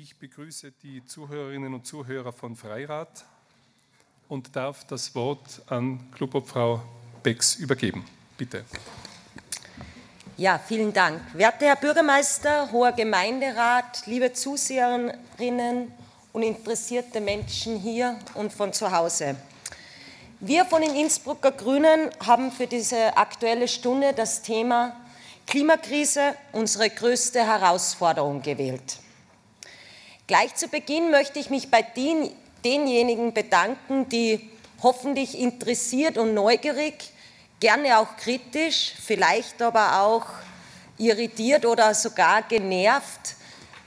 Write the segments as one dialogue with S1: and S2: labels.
S1: Ich begrüße die Zuhörerinnen und Zuhörer von Freirad und darf das Wort an Clubobfrau Becks übergeben. Bitte.
S2: Ja, vielen Dank. Werter Herr Bürgermeister, hoher Gemeinderat, liebe Zuseherinnen und interessierte Menschen hier und von zu Hause. Wir von den Innsbrucker Grünen haben für diese aktuelle Stunde das Thema Klimakrise, unsere größte Herausforderung gewählt. Gleich zu Beginn möchte ich mich bei den, denjenigen bedanken, die hoffentlich interessiert und neugierig gerne auch kritisch, vielleicht aber auch irritiert oder sogar genervt,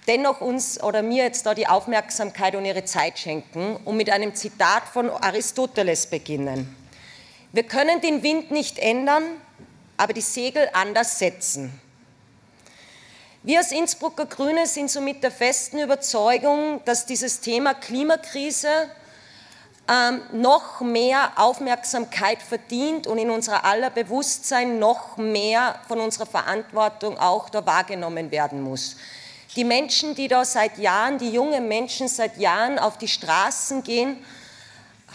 S2: dennoch uns oder mir jetzt da die Aufmerksamkeit und ihre Zeit schenken und mit einem Zitat von Aristoteles beginnen. Wir können den Wind nicht ändern, aber die Segel anders setzen. Wir als Innsbrucker Grüne sind somit der festen Überzeugung, dass dieses Thema Klimakrise ähm, noch mehr Aufmerksamkeit verdient und in unserer aller Bewusstsein noch mehr von unserer Verantwortung auch da wahrgenommen werden muss. Die Menschen, die da seit Jahren, die jungen Menschen seit Jahren auf die Straßen gehen,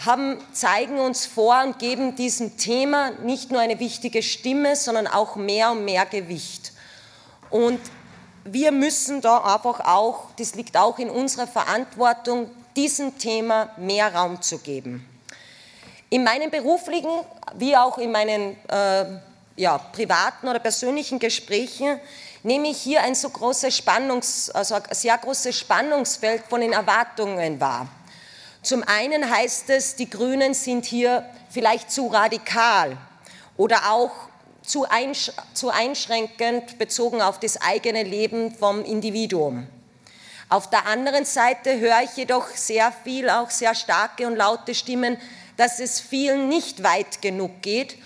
S2: haben, zeigen uns vor und geben diesem Thema nicht nur eine wichtige Stimme, sondern auch mehr und mehr Gewicht. Und wir müssen da einfach auch, das liegt auch in unserer Verantwortung, diesem Thema mehr Raum zu geben. In meinen beruflichen wie auch in meinen äh, ja, privaten oder persönlichen Gesprächen nehme ich hier ein so großes Spannungs, also ein sehr großes Spannungsfeld von den Erwartungen wahr. Zum einen heißt es, die Grünen sind hier vielleicht zu radikal oder auch zu, einsch zu einschränkend bezogen auf das eigene Leben vom Individuum. Auf der anderen Seite höre ich jedoch sehr viel, auch sehr starke und laute Stimmen, dass es vielen nicht weit genug geht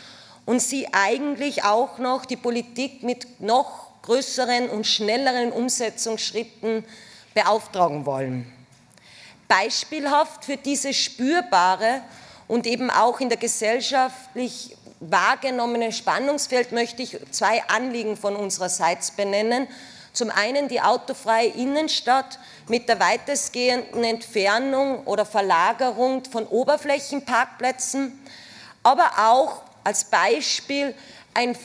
S2: und sie eigentlich auch noch die Politik mit noch größeren und schnelleren Umsetzungsschritten beauftragen wollen. Beispielhaft für dieses spürbare und eben auch in der gesellschaftlich wahrgenommene Spannungsfeld möchte ich zwei Anliegen von unsererseits benennen zum einen die autofreie Innenstadt mit der weitestgehenden Entfernung oder Verlagerung von Oberflächenparkplätzen, aber auch als Beispiel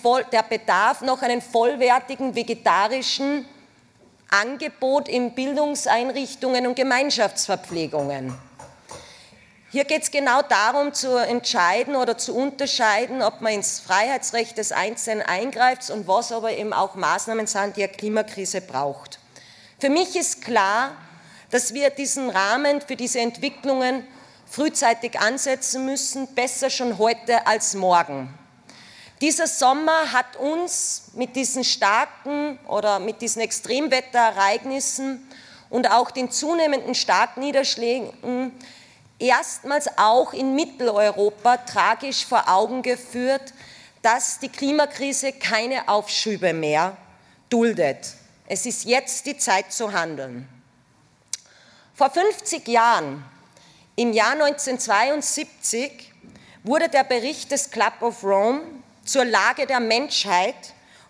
S2: Voll, der Bedarf nach einem vollwertigen vegetarischen Angebot in Bildungseinrichtungen und Gemeinschaftsverpflegungen. Hier geht es genau darum zu entscheiden oder zu unterscheiden, ob man ins Freiheitsrecht des Einzelnen eingreift und was aber eben auch Maßnahmen sind, die eine Klimakrise braucht. Für mich ist klar, dass wir diesen Rahmen für diese Entwicklungen frühzeitig ansetzen müssen, besser schon heute als morgen. Dieser Sommer hat uns mit diesen starken oder mit diesen Extremwetterereignissen und auch den zunehmenden Starkniederschlägen erstmals auch in Mitteleuropa tragisch vor Augen geführt, dass die Klimakrise keine Aufschübe mehr duldet. Es ist jetzt die Zeit zu handeln. Vor 50 Jahren, im Jahr 1972, wurde der Bericht des Club of Rome zur Lage der Menschheit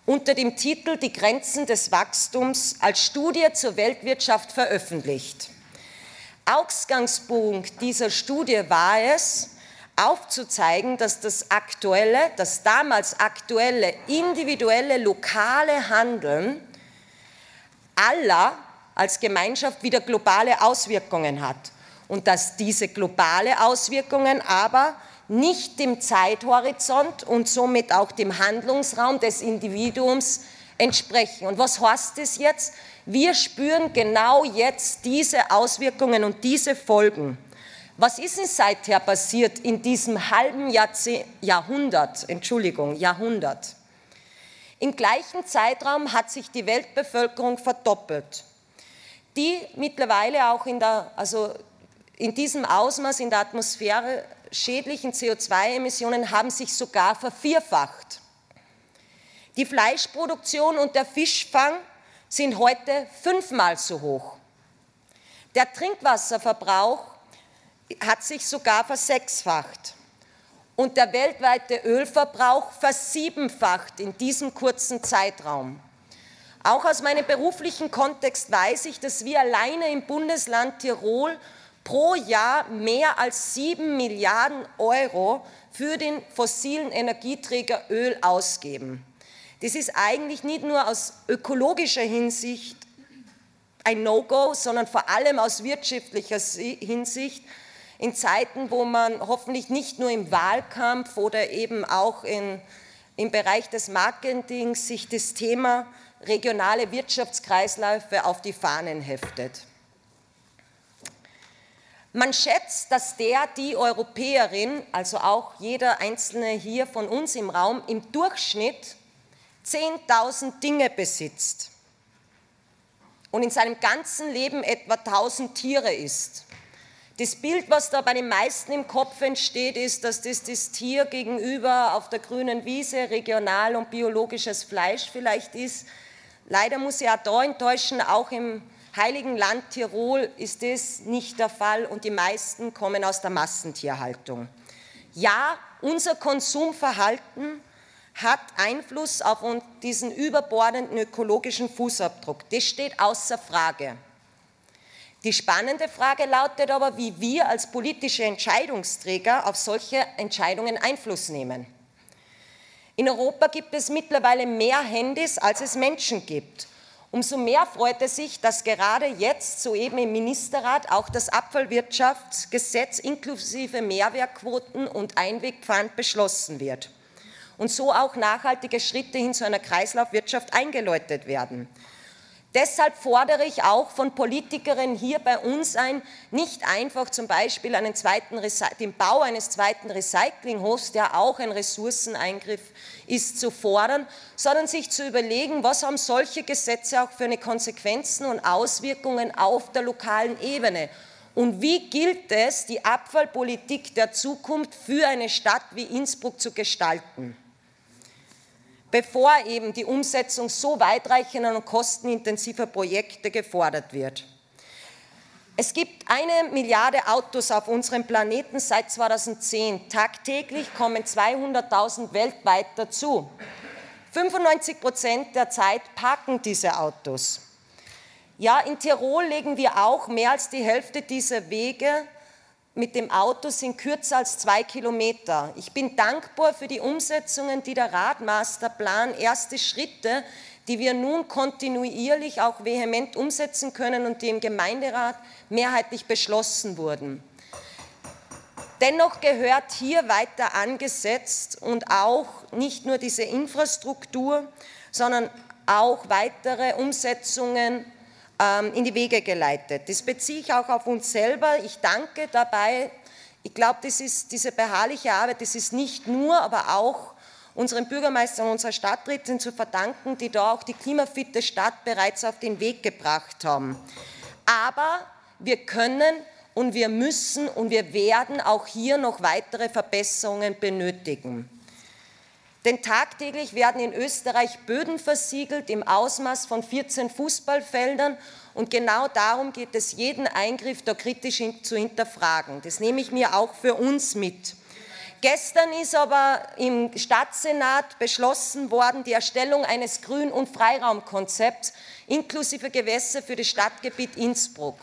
S2: unter dem Titel Die Grenzen des Wachstums als Studie zur Weltwirtschaft veröffentlicht. Ausgangspunkt dieser Studie war es, aufzuzeigen, dass das aktuelle, das damals aktuelle, individuelle, lokale Handeln aller als Gemeinschaft wieder globale Auswirkungen hat und dass diese globale Auswirkungen aber nicht dem Zeithorizont und somit auch dem Handlungsraum des Individuums entsprechen. Und was heißt das jetzt? Wir spüren genau jetzt diese Auswirkungen und diese Folgen. Was ist denn seither passiert in diesem halben Jahrzeh Jahrhundert? Entschuldigung, Jahrhundert. Im gleichen Zeitraum hat sich die Weltbevölkerung verdoppelt, die mittlerweile auch in, der, also in diesem Ausmaß in der Atmosphäre schädlichen CO2-Emissionen haben sich sogar vervierfacht. Die Fleischproduktion und der Fischfang sind heute fünfmal so hoch. Der Trinkwasserverbrauch hat sich sogar versechsfacht und der weltweite Ölverbrauch versiebenfacht in diesem kurzen Zeitraum. Auch aus meinem beruflichen Kontext weiß ich, dass wir alleine im Bundesland Tirol pro Jahr mehr als sieben Milliarden Euro für den fossilen Energieträger Öl ausgeben. Das ist eigentlich nicht nur aus ökologischer Hinsicht ein No-Go, sondern vor allem aus wirtschaftlicher Hinsicht in Zeiten, wo man hoffentlich nicht nur im Wahlkampf oder eben auch in, im Bereich des Marketings sich das Thema regionale Wirtschaftskreisläufe auf die Fahnen heftet. Man schätzt, dass der, die Europäerin, also auch jeder einzelne hier von uns im Raum, im Durchschnitt 10.000 Dinge besitzt und in seinem ganzen Leben etwa 1000 Tiere isst. Das Bild, was da bei den meisten im Kopf entsteht, ist, dass das das Tier gegenüber auf der grünen Wiese regional und biologisches Fleisch vielleicht ist. Leider muss ich auch da enttäuschen, auch im heiligen Land Tirol ist das nicht der Fall und die meisten kommen aus der Massentierhaltung. Ja, unser Konsumverhalten hat Einfluss auf diesen überbordenden ökologischen Fußabdruck. Das steht außer Frage. Die spannende Frage lautet aber, wie wir als politische Entscheidungsträger auf solche Entscheidungen Einfluss nehmen. In Europa gibt es mittlerweile mehr Handys, als es Menschen gibt. Umso mehr freut es sich, dass gerade jetzt soeben im Ministerrat auch das Abfallwirtschaftsgesetz inklusive Mehrwertquoten und Einwegpfand beschlossen wird und so auch nachhaltige Schritte hin zu einer Kreislaufwirtschaft eingeläutet werden. Deshalb fordere ich auch von Politikerinnen hier bei uns ein, nicht einfach zum Beispiel den Bau eines zweiten Recyclinghofs, der auch ein Ressourceneingriff ist, zu fordern, sondern sich zu überlegen, was haben solche Gesetze auch für eine Konsequenzen und Auswirkungen auf der lokalen Ebene. Und wie gilt es, die Abfallpolitik der Zukunft für eine Stadt wie Innsbruck zu gestalten? Bevor eben die Umsetzung so weitreichender und kostenintensiver Projekte gefordert wird. Es gibt eine Milliarde Autos auf unserem Planeten seit 2010. Tagtäglich kommen 200.000 weltweit dazu. 95 Prozent der Zeit parken diese Autos. Ja, in Tirol legen wir auch mehr als die Hälfte dieser Wege mit dem Auto sind kürzer als zwei Kilometer. Ich bin dankbar für die Umsetzungen, die der Radmasterplan, erste Schritte, die wir nun kontinuierlich auch vehement umsetzen können und die im Gemeinderat mehrheitlich beschlossen wurden. Dennoch gehört hier weiter angesetzt und auch nicht nur diese Infrastruktur, sondern auch weitere Umsetzungen in die Wege geleitet. Das beziehe ich auch auf uns selber. Ich danke dabei. Ich glaube, das ist diese beharrliche Arbeit, das ist nicht nur, aber auch unseren Bürgermeistern und unserer Stadträtin zu verdanken, die da auch die klimafitte Stadt bereits auf den Weg gebracht haben. Aber wir können und wir müssen und wir werden auch hier noch weitere Verbesserungen benötigen. Denn tagtäglich werden in Österreich Böden versiegelt im Ausmaß von 14 Fußballfeldern. Und genau darum geht es, jeden Eingriff da kritisch zu hinterfragen. Das nehme ich mir auch für uns mit. Gestern ist aber im Stadtsenat beschlossen worden, die Erstellung eines Grün- und Freiraumkonzepts inklusive Gewässer für das Stadtgebiet Innsbruck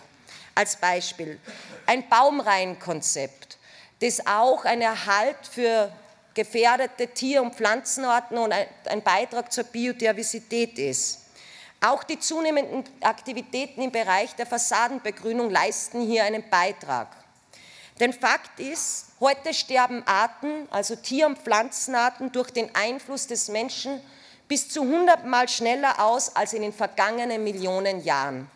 S2: als Beispiel. Ein Baumreihenkonzept, das auch ein Erhalt für gefährdete Tier- und Pflanzenarten und ein Beitrag zur Biodiversität ist. Auch die zunehmenden Aktivitäten im Bereich der Fassadenbegrünung leisten hier einen Beitrag. Denn Fakt ist, heute sterben Arten, also Tier- und Pflanzenarten, durch den Einfluss des Menschen bis zu 100 Mal schneller aus als in den vergangenen Millionen Jahren.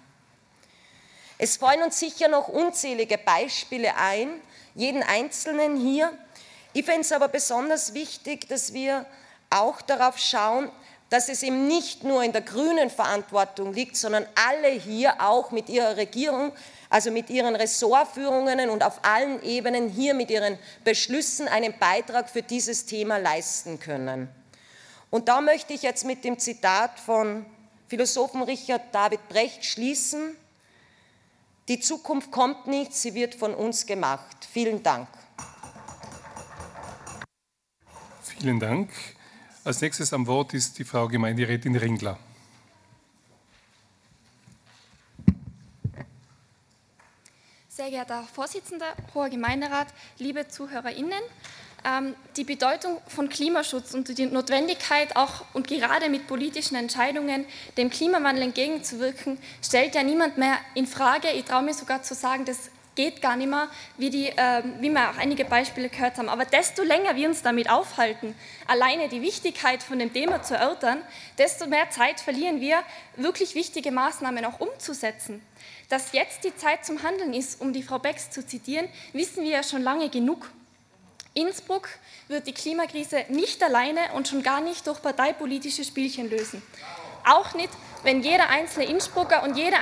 S2: Es fallen uns sicher noch unzählige Beispiele ein, jeden einzelnen hier, ich fände es aber besonders wichtig, dass wir auch darauf schauen, dass es eben nicht nur in der grünen Verantwortung liegt, sondern alle hier auch mit ihrer Regierung, also mit ihren Ressortführungen und auf allen Ebenen hier mit ihren Beschlüssen einen Beitrag für dieses Thema leisten können. Und da möchte ich jetzt mit dem Zitat von Philosophen Richard David Brecht schließen. Die Zukunft kommt nicht, sie wird von uns gemacht. Vielen Dank.
S1: Vielen Dank. Als nächstes am Wort ist die Frau Gemeinderätin Ringler.
S3: Sehr geehrter Herr Vorsitzender, hoher Gemeinderat, liebe ZuhörerInnen, ähm, die Bedeutung von Klimaschutz und die Notwendigkeit, auch und gerade mit politischen Entscheidungen dem Klimawandel entgegenzuwirken, stellt ja niemand mehr in Frage. Ich traue mir sogar zu sagen, das geht gar nicht mehr, wie, die, äh, wie wir auch einige Beispiele gehört haben. Aber desto länger wir uns damit aufhalten, alleine die Wichtigkeit von dem Thema zu erörtern, desto mehr Zeit verlieren wir, wirklich wichtige Maßnahmen auch umzusetzen. Dass jetzt die Zeit zum Handeln ist, um die Frau Becks zu zitieren, wissen wir ja schon lange genug. Innsbruck wird die Klimakrise nicht alleine und schon gar nicht durch parteipolitische Spielchen lösen. Auch nicht, wenn jeder einzelne Innsbrucker und jede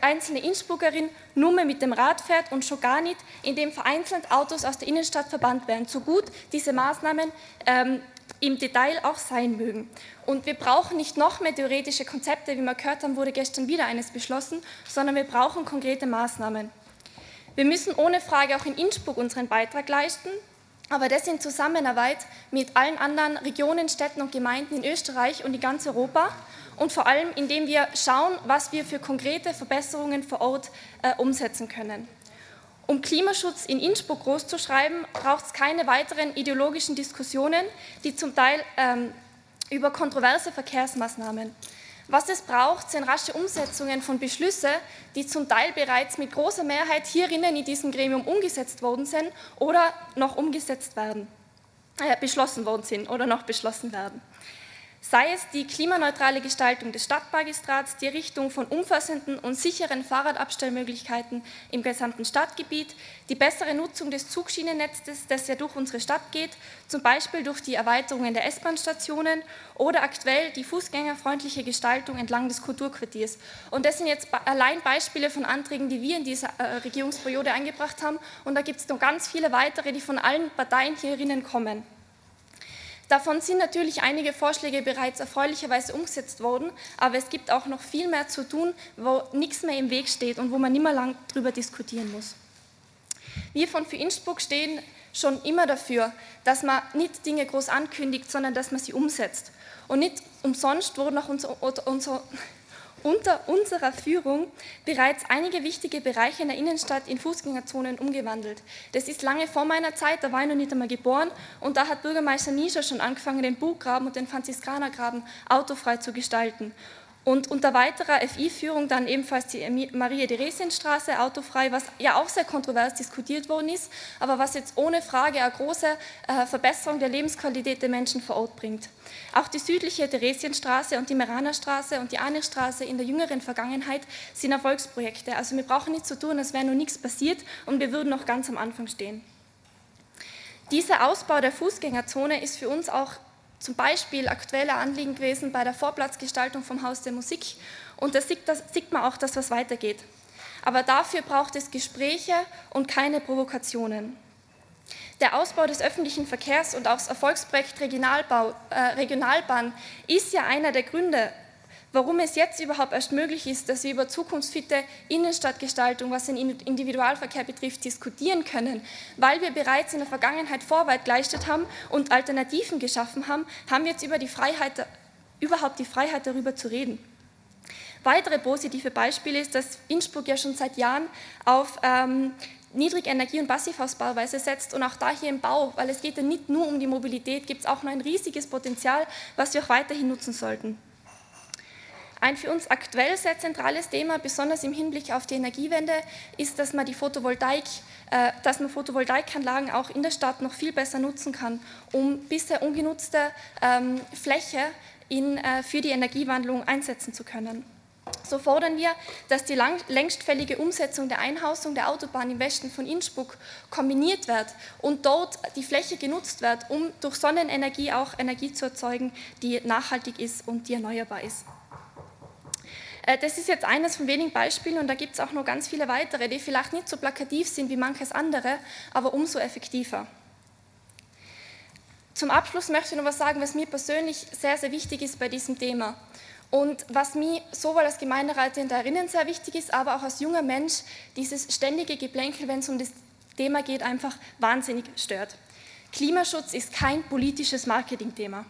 S3: einzelne Innsbruckerin nur mehr mit dem Rad fährt und schon gar nicht, indem vereinzelt Autos aus der Innenstadt verbannt werden, so gut diese Maßnahmen ähm, im Detail auch sein mögen. Und wir brauchen nicht noch mehr theoretische Konzepte, wie wir gehört haben, wurde gestern wieder eines beschlossen, sondern wir brauchen konkrete Maßnahmen. Wir müssen ohne Frage auch in Innsbruck unseren Beitrag leisten, aber das in Zusammenarbeit mit allen anderen Regionen, Städten und Gemeinden in Österreich und in ganz Europa und vor allem indem wir schauen, was wir für konkrete Verbesserungen vor Ort äh, umsetzen können. Um Klimaschutz in Innsbruck groß zu schreiben, braucht es keine weiteren ideologischen Diskussionen, die zum Teil ähm, über kontroverse Verkehrsmaßnahmen. Was es braucht, sind rasche Umsetzungen von Beschlüssen, die zum Teil bereits mit großer Mehrheit hierinnen in diesem Gremium umgesetzt worden sind oder noch umgesetzt werden, äh, beschlossen worden sind oder noch beschlossen werden sei es die klimaneutrale Gestaltung des Stadtmagistrats, die Errichtung von umfassenden und sicheren Fahrradabstellmöglichkeiten im gesamten Stadtgebiet, die bessere Nutzung des Zugschienennetzes, das ja durch unsere Stadt geht, zum Beispiel durch die Erweiterungen der S-Bahn-Stationen oder aktuell die fußgängerfreundliche Gestaltung entlang des Kulturquartiers. Und das sind jetzt allein Beispiele von Anträgen, die wir in dieser äh, Regierungsperiode eingebracht haben. Und da gibt es noch ganz viele weitere, die von allen Parteien hierinnen kommen. Davon sind natürlich einige Vorschläge bereits erfreulicherweise umgesetzt worden, aber es gibt auch noch viel mehr zu tun, wo nichts mehr im Weg steht und wo man nicht mehr lang darüber diskutieren muss. Wir von Für Innsbruck stehen schon immer dafür, dass man nicht Dinge groß ankündigt, sondern dass man sie umsetzt. Und nicht umsonst wurden auch unser, unser, unter unserer Führung bereits einige wichtige Bereiche in der Innenstadt in Fußgängerzonen umgewandelt. Das ist lange vor meiner Zeit, da war ich noch nicht einmal geboren und da hat Bürgermeister Nischer schon angefangen, den Buchgraben und den Franziskanergraben autofrei zu gestalten. Und unter weiterer FI-Führung dann ebenfalls die Maria-Theresien-Straße autofrei, was ja auch sehr kontrovers diskutiert worden ist, aber was jetzt ohne Frage eine große äh, Verbesserung der Lebensqualität der Menschen vor Ort bringt. Auch die südliche Theresienstraße und die Meranerstraße und die Anirstraße in der jüngeren Vergangenheit sind Erfolgsprojekte. Also wir brauchen nichts zu tun, als wäre noch nichts passiert und wir würden noch ganz am Anfang stehen. Dieser Ausbau der Fußgängerzone ist für uns auch zum Beispiel aktuelle Anliegen gewesen bei der Vorplatzgestaltung vom Haus der Musik. Und da sieht, das, sieht man auch, dass was weitergeht. Aber dafür braucht es Gespräche und keine Provokationen. Der Ausbau des öffentlichen Verkehrs und auch das Erfolgsprojekt Regionalbau, äh, Regionalbahn ist ja einer der Gründe, warum es jetzt überhaupt erst möglich ist, dass wir über zukunftsfitte Innenstadtgestaltung, was den Individualverkehr betrifft, diskutieren können. Weil wir bereits in der Vergangenheit Vorarbeit geleistet haben und Alternativen geschaffen haben, haben wir jetzt über die Freiheit, überhaupt die Freiheit darüber zu reden. Weitere positive Beispiele ist, dass Innsbruck ja schon seit Jahren auf ähm, Niedrigenergie- und Passivausbauweise setzt und auch da hier im Bau, weil es geht ja nicht nur um die Mobilität, gibt es auch noch ein riesiges Potenzial, was wir auch weiterhin nutzen sollten. Ein für uns aktuell sehr zentrales Thema, besonders im Hinblick auf die Energiewende, ist, dass man die Photovoltaik, äh, dass man Photovoltaikanlagen auch in der Stadt noch viel besser nutzen kann, um bisher ungenutzte ähm, Fläche in, äh, für die Energiewandlung einsetzen zu können. So fordern wir, dass die lang, längstfällige Umsetzung der Einhausung der Autobahn im Westen von Innsbruck kombiniert wird und dort die Fläche genutzt wird, um durch Sonnenenergie auch Energie zu erzeugen, die nachhaltig ist und die erneuerbar ist. Äh, das ist jetzt eines von wenigen Beispielen und da gibt es auch noch ganz viele weitere, die vielleicht nicht so plakativ sind wie manches andere, aber umso effektiver. Zum Abschluss möchte ich noch was sagen, was mir persönlich sehr, sehr wichtig ist bei diesem Thema. Und was mir sowohl als Gemeinderätin darinnen sehr wichtig ist, aber auch als junger Mensch, dieses ständige Geplänkel, wenn es um das Thema geht, einfach wahnsinnig stört. Klimaschutz ist kein politisches Marketingthema.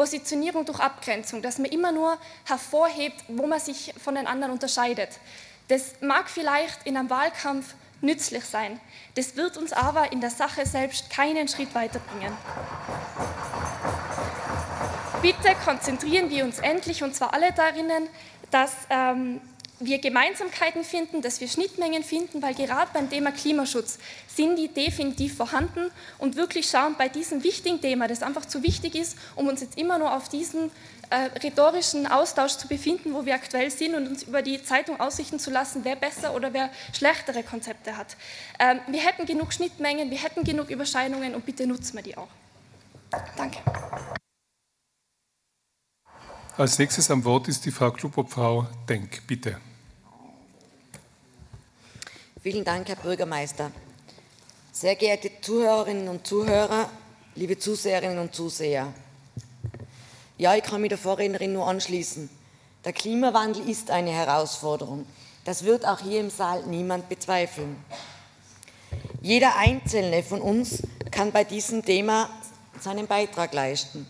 S3: Positionierung durch Abgrenzung, dass man immer nur hervorhebt, wo man sich von den anderen unterscheidet. Das mag vielleicht in einem Wahlkampf nützlich sein. Das wird uns aber in der Sache selbst keinen Schritt weiterbringen. Bitte konzentrieren wir uns endlich, und zwar alle darinnen, dass ähm, wir Gemeinsamkeiten finden, dass wir Schnittmengen finden, weil gerade beim Thema Klimaschutz sind die definitiv vorhanden und wirklich schauen bei diesem wichtigen Thema, das einfach zu wichtig ist, um uns jetzt immer nur auf diesen äh, rhetorischen Austausch zu befinden, wo wir aktuell sind und uns über die Zeitung ausrichten zu lassen, wer besser oder wer schlechtere Konzepte hat. Ähm, wir hätten genug Schnittmengen, wir hätten genug Überscheinungen und bitte nutzen wir die auch. Danke.
S1: Als nächstes am Wort ist die Frau Klubobfrau Denk. Bitte.
S4: Vielen Dank, Herr Bürgermeister. Sehr geehrte Zuhörerinnen und Zuhörer, liebe Zuseherinnen und Zuseher. Ja, ich kann mich der Vorrednerin nur anschließen. Der Klimawandel ist eine Herausforderung. Das wird auch hier im Saal niemand bezweifeln. Jeder Einzelne von uns kann bei diesem Thema seinen Beitrag leisten.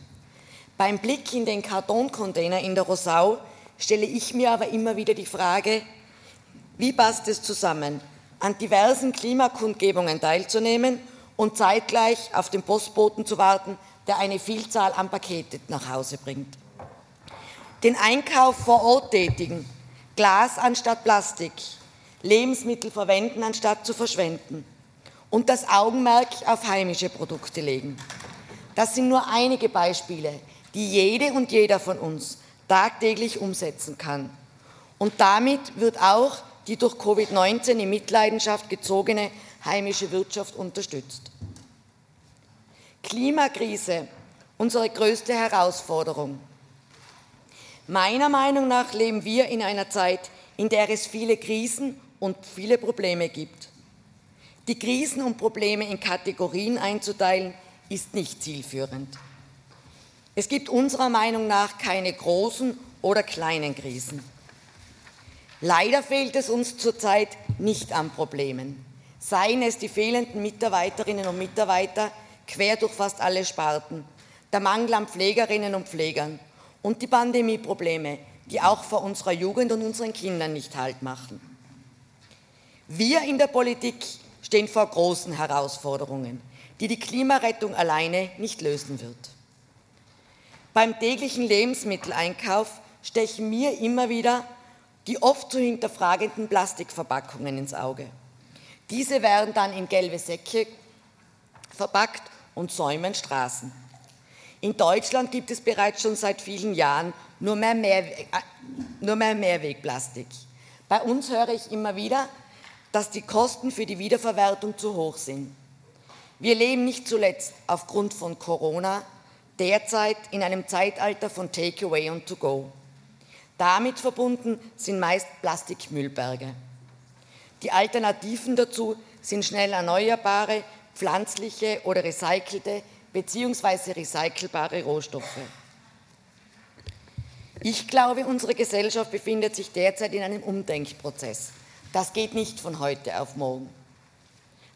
S4: Beim Blick in den Kartoncontainer in der Rosau stelle ich mir aber immer wieder die Frage, wie passt es zusammen, an diversen Klimakundgebungen teilzunehmen und zeitgleich auf den Postboten zu warten, der eine Vielzahl an Pakete nach Hause bringt. Den Einkauf vor Ort tätigen, Glas anstatt Plastik, Lebensmittel verwenden anstatt zu verschwenden und das Augenmerk auf heimische Produkte legen. Das sind nur einige Beispiele, die jede und jeder von uns tagtäglich umsetzen kann. Und damit wird auch die durch Covid-19 in Mitleidenschaft gezogene heimische Wirtschaft unterstützt. Klimakrise, unsere größte Herausforderung. Meiner Meinung nach leben wir in einer Zeit, in der es viele Krisen und viele Probleme gibt. Die Krisen und Probleme in Kategorien einzuteilen, ist nicht zielführend. Es gibt unserer Meinung nach keine großen oder kleinen Krisen. Leider fehlt es uns zurzeit nicht an Problemen. Seien es die fehlenden Mitarbeiterinnen und Mitarbeiter quer durch fast alle Sparten, der Mangel an Pflegerinnen und Pflegern und die Pandemieprobleme, die auch vor unserer Jugend und unseren Kindern nicht Halt machen. Wir in der Politik stehen vor großen Herausforderungen, die die Klimarettung alleine nicht lösen wird. Beim täglichen Lebensmitteleinkauf stechen mir immer wieder die oft zu hinterfragenden Plastikverpackungen ins Auge. Diese werden dann in gelbe Säcke verpackt und säumen Straßen. In Deutschland gibt es bereits schon seit vielen Jahren nur mehr, Mehrweg, äh, nur mehr Mehrwegplastik. Bei uns höre ich immer wieder, dass die Kosten für die Wiederverwertung zu hoch sind. Wir leben nicht zuletzt aufgrund von Corona derzeit in einem Zeitalter von Takeaway und To-Go. Damit verbunden sind meist Plastikmüllberge. Die Alternativen dazu sind schnell erneuerbare, pflanzliche oder recycelte bzw. recycelbare Rohstoffe. Ich glaube, unsere Gesellschaft befindet sich derzeit in einem Umdenkprozess. Das geht nicht von heute auf morgen.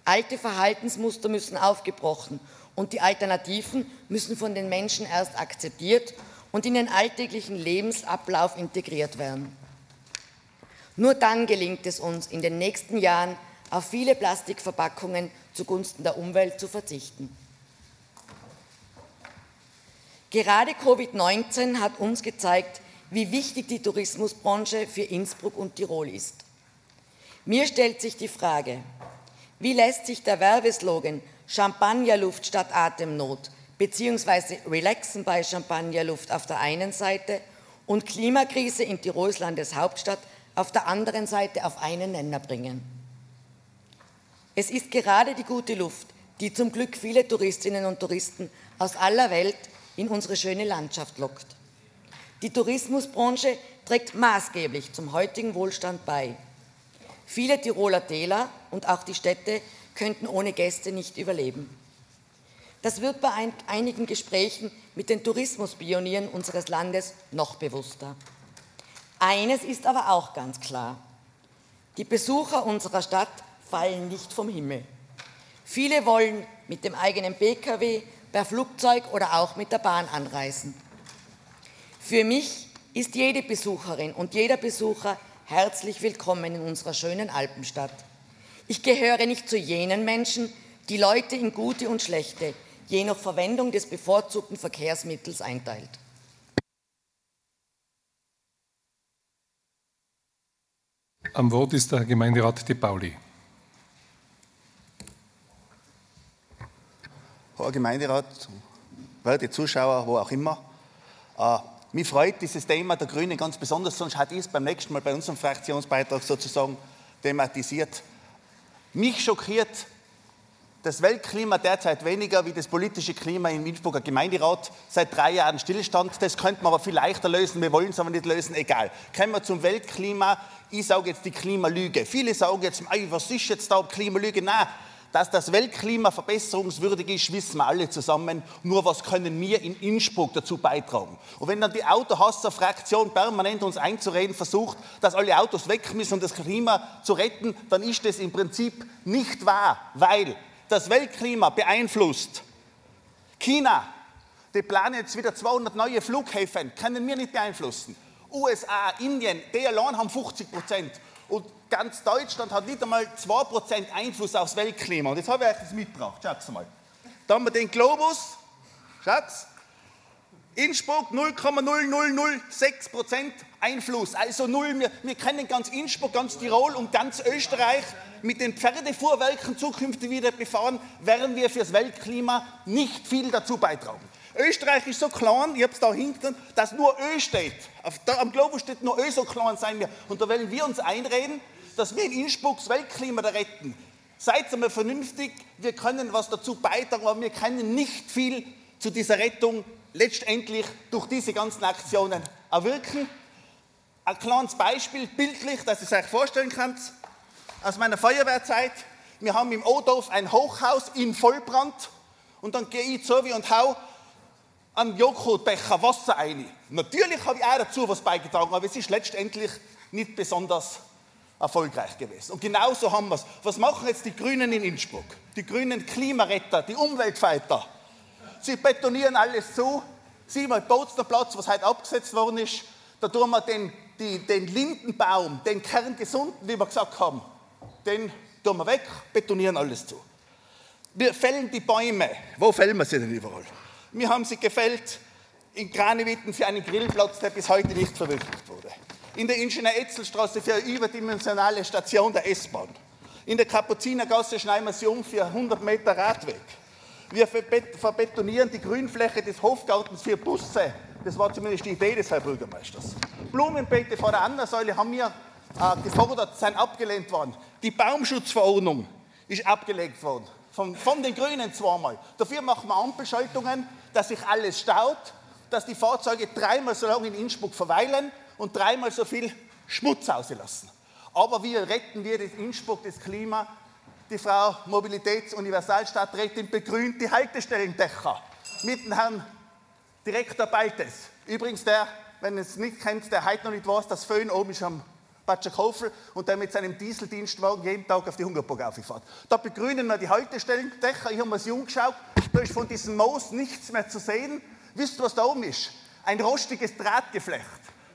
S4: Alte Verhaltensmuster müssen aufgebrochen und die Alternativen müssen von den Menschen erst akzeptiert und in den alltäglichen Lebensablauf integriert werden. Nur dann gelingt es uns, in den nächsten Jahren auf viele Plastikverpackungen zugunsten der Umwelt zu verzichten. Gerade Covid-19 hat uns gezeigt, wie wichtig die Tourismusbranche für Innsbruck und Tirol ist. Mir stellt sich die Frage, wie lässt sich der Werbeslogan Champagnerluft statt Atemnot beziehungsweise Relaxen bei Champagnerluft auf der einen Seite und Klimakrise in Tirols Landeshauptstadt auf der anderen Seite auf einen Nenner bringen. Es ist gerade die gute Luft, die zum Glück viele Touristinnen und Touristen aus aller Welt in unsere schöne Landschaft lockt. Die Tourismusbranche trägt maßgeblich zum heutigen Wohlstand bei. Viele Tiroler Täler und auch die Städte könnten ohne Gäste nicht überleben. Das wird bei einigen Gesprächen mit den Tourismuspionieren unseres Landes noch bewusster. Eines ist aber auch ganz klar. Die Besucher unserer Stadt fallen nicht vom Himmel. Viele wollen mit dem eigenen Pkw, per Flugzeug oder auch mit der Bahn anreisen. Für mich ist jede Besucherin und jeder Besucher herzlich willkommen in unserer schönen Alpenstadt. Ich gehöre nicht zu jenen Menschen, die Leute in gute und schlechte, je nach Verwendung des bevorzugten Verkehrsmittels einteilt.
S1: Am Wort ist der Gemeinderat De Pauli.
S5: Herr Gemeinderat, werte Zuschauer, wo auch immer. Äh, mich freut dieses Thema der Grünen ganz besonders, sonst hat ich es beim nächsten Mal bei unserem Fraktionsbeitrag sozusagen thematisiert. Mich schockiert das Weltklima derzeit weniger wie das politische Klima im Innsbrucker Gemeinderat. Seit drei Jahren Stillstand. Das könnte man aber viel leichter lösen. Wir wollen es aber nicht lösen. Egal. Kommen wir zum Weltklima. Ich sage jetzt die Klimalüge. Viele sagen jetzt, was ist jetzt da Klimalüge? Nein, dass das Weltklima verbesserungswürdig ist, wissen wir alle zusammen. Nur was können wir in Innsbruck dazu beitragen? Und wenn dann die Autohasser-Fraktion permanent uns einzureden versucht, dass alle Autos weg müssen, um das Klima zu retten, dann ist das im Prinzip nicht wahr, weil das Weltklima beeinflusst. China, die planen jetzt wieder 200 neue Flughäfen, können wir nicht beeinflussen. USA, Indien, die allein haben 50 Prozent. Und ganz Deutschland hat nicht einmal 2% Einfluss aufs Weltklima. Und jetzt habe ich euch das mitgebracht. Schaut mal. Da haben wir den Globus. Schaut. Innsbruck 0,0006% Einfluss. Also null. Wir, wir kennen ganz Innsbruck, ganz Tirol und ganz Österreich mit den Pferdefuhrwerken zukünftig wieder befahren, werden wir fürs Weltklima nicht viel dazu beitragen. Österreich ist so klein, ich habe es da hinten, dass nur Ö steht. Auf, da, am Globus steht nur Ö, so klein sein wir. Und da wollen wir uns einreden, dass wir in Innsbruck das Weltklima da retten. Seid einmal vernünftig, wir können was dazu beitragen, aber wir können nicht viel zu dieser Rettung letztendlich durch diese ganzen Aktionen erwirken. Ein kleines Beispiel, bildlich, dass ihr es euch vorstellen könnt, aus meiner Feuerwehrzeit. Wir haben im Odorf ein Hochhaus in Vollbrand und dann gehe ich zu und hau am Joghurtbecher Wasser ein. Natürlich habe ich auch dazu was beigetragen, aber es ist letztendlich nicht besonders erfolgreich gewesen. Und genauso haben wir es. Was machen jetzt die Grünen in Innsbruck? Die grünen Klimaretter, die Umweltfighter. Sie betonieren alles zu. Sieh mal, Bozener Platz, was heute abgesetzt worden ist, da tun wir den, die, den Lindenbaum, den kerngesunden, wie wir gesagt haben, den tun wir weg, betonieren alles zu. Wir fällen die Bäume. Wo fällen wir sie denn überall? Wir haben sie gefällt in Kranewitten für einen Grillplatz, der bis heute nicht verwirklicht wurde. In der Ingenieur-Etzel-Straße für eine überdimensionale Station der S-Bahn. In der Kapuzinergasse schneiden wir sie um für 100 Meter Radweg. Wir verbetonieren die Grünfläche des Hofgartens für Busse. Das war zumindest die Idee des Herrn Bürgermeisters. Blumenbeete vor der Andersäule haben wir äh, gefordert, sind abgelehnt worden. Die Baumschutzverordnung ist abgelegt worden. Von, von den Grünen zweimal. Dafür machen wir Ampelschaltungen, dass sich alles staut, dass die Fahrzeuge dreimal so lange in Innsbruck verweilen und dreimal so viel Schmutz auslassen. Aber wie retten wir in Innsbruck das Klima? Die Frau Mobilitätsuniversalstadträtin begrünt die Haltestellendächer mit dem Herrn Direktor Baltes. Übrigens, der, wenn ihr es nicht kennt, der heute noch nicht weiß, das Föhn oben ist am Batschakofel und der mit seinem Dieseldienstwagen jeden Tag auf die Hungerburg aufgefahren. Da begrünen wir die Haltestellendächer. Ich habe mir das umgeschaut. Da ist von diesem Moos nichts mehr zu sehen. Wisst ihr, was da oben ist? Ein rostiges Drahtgeflecht.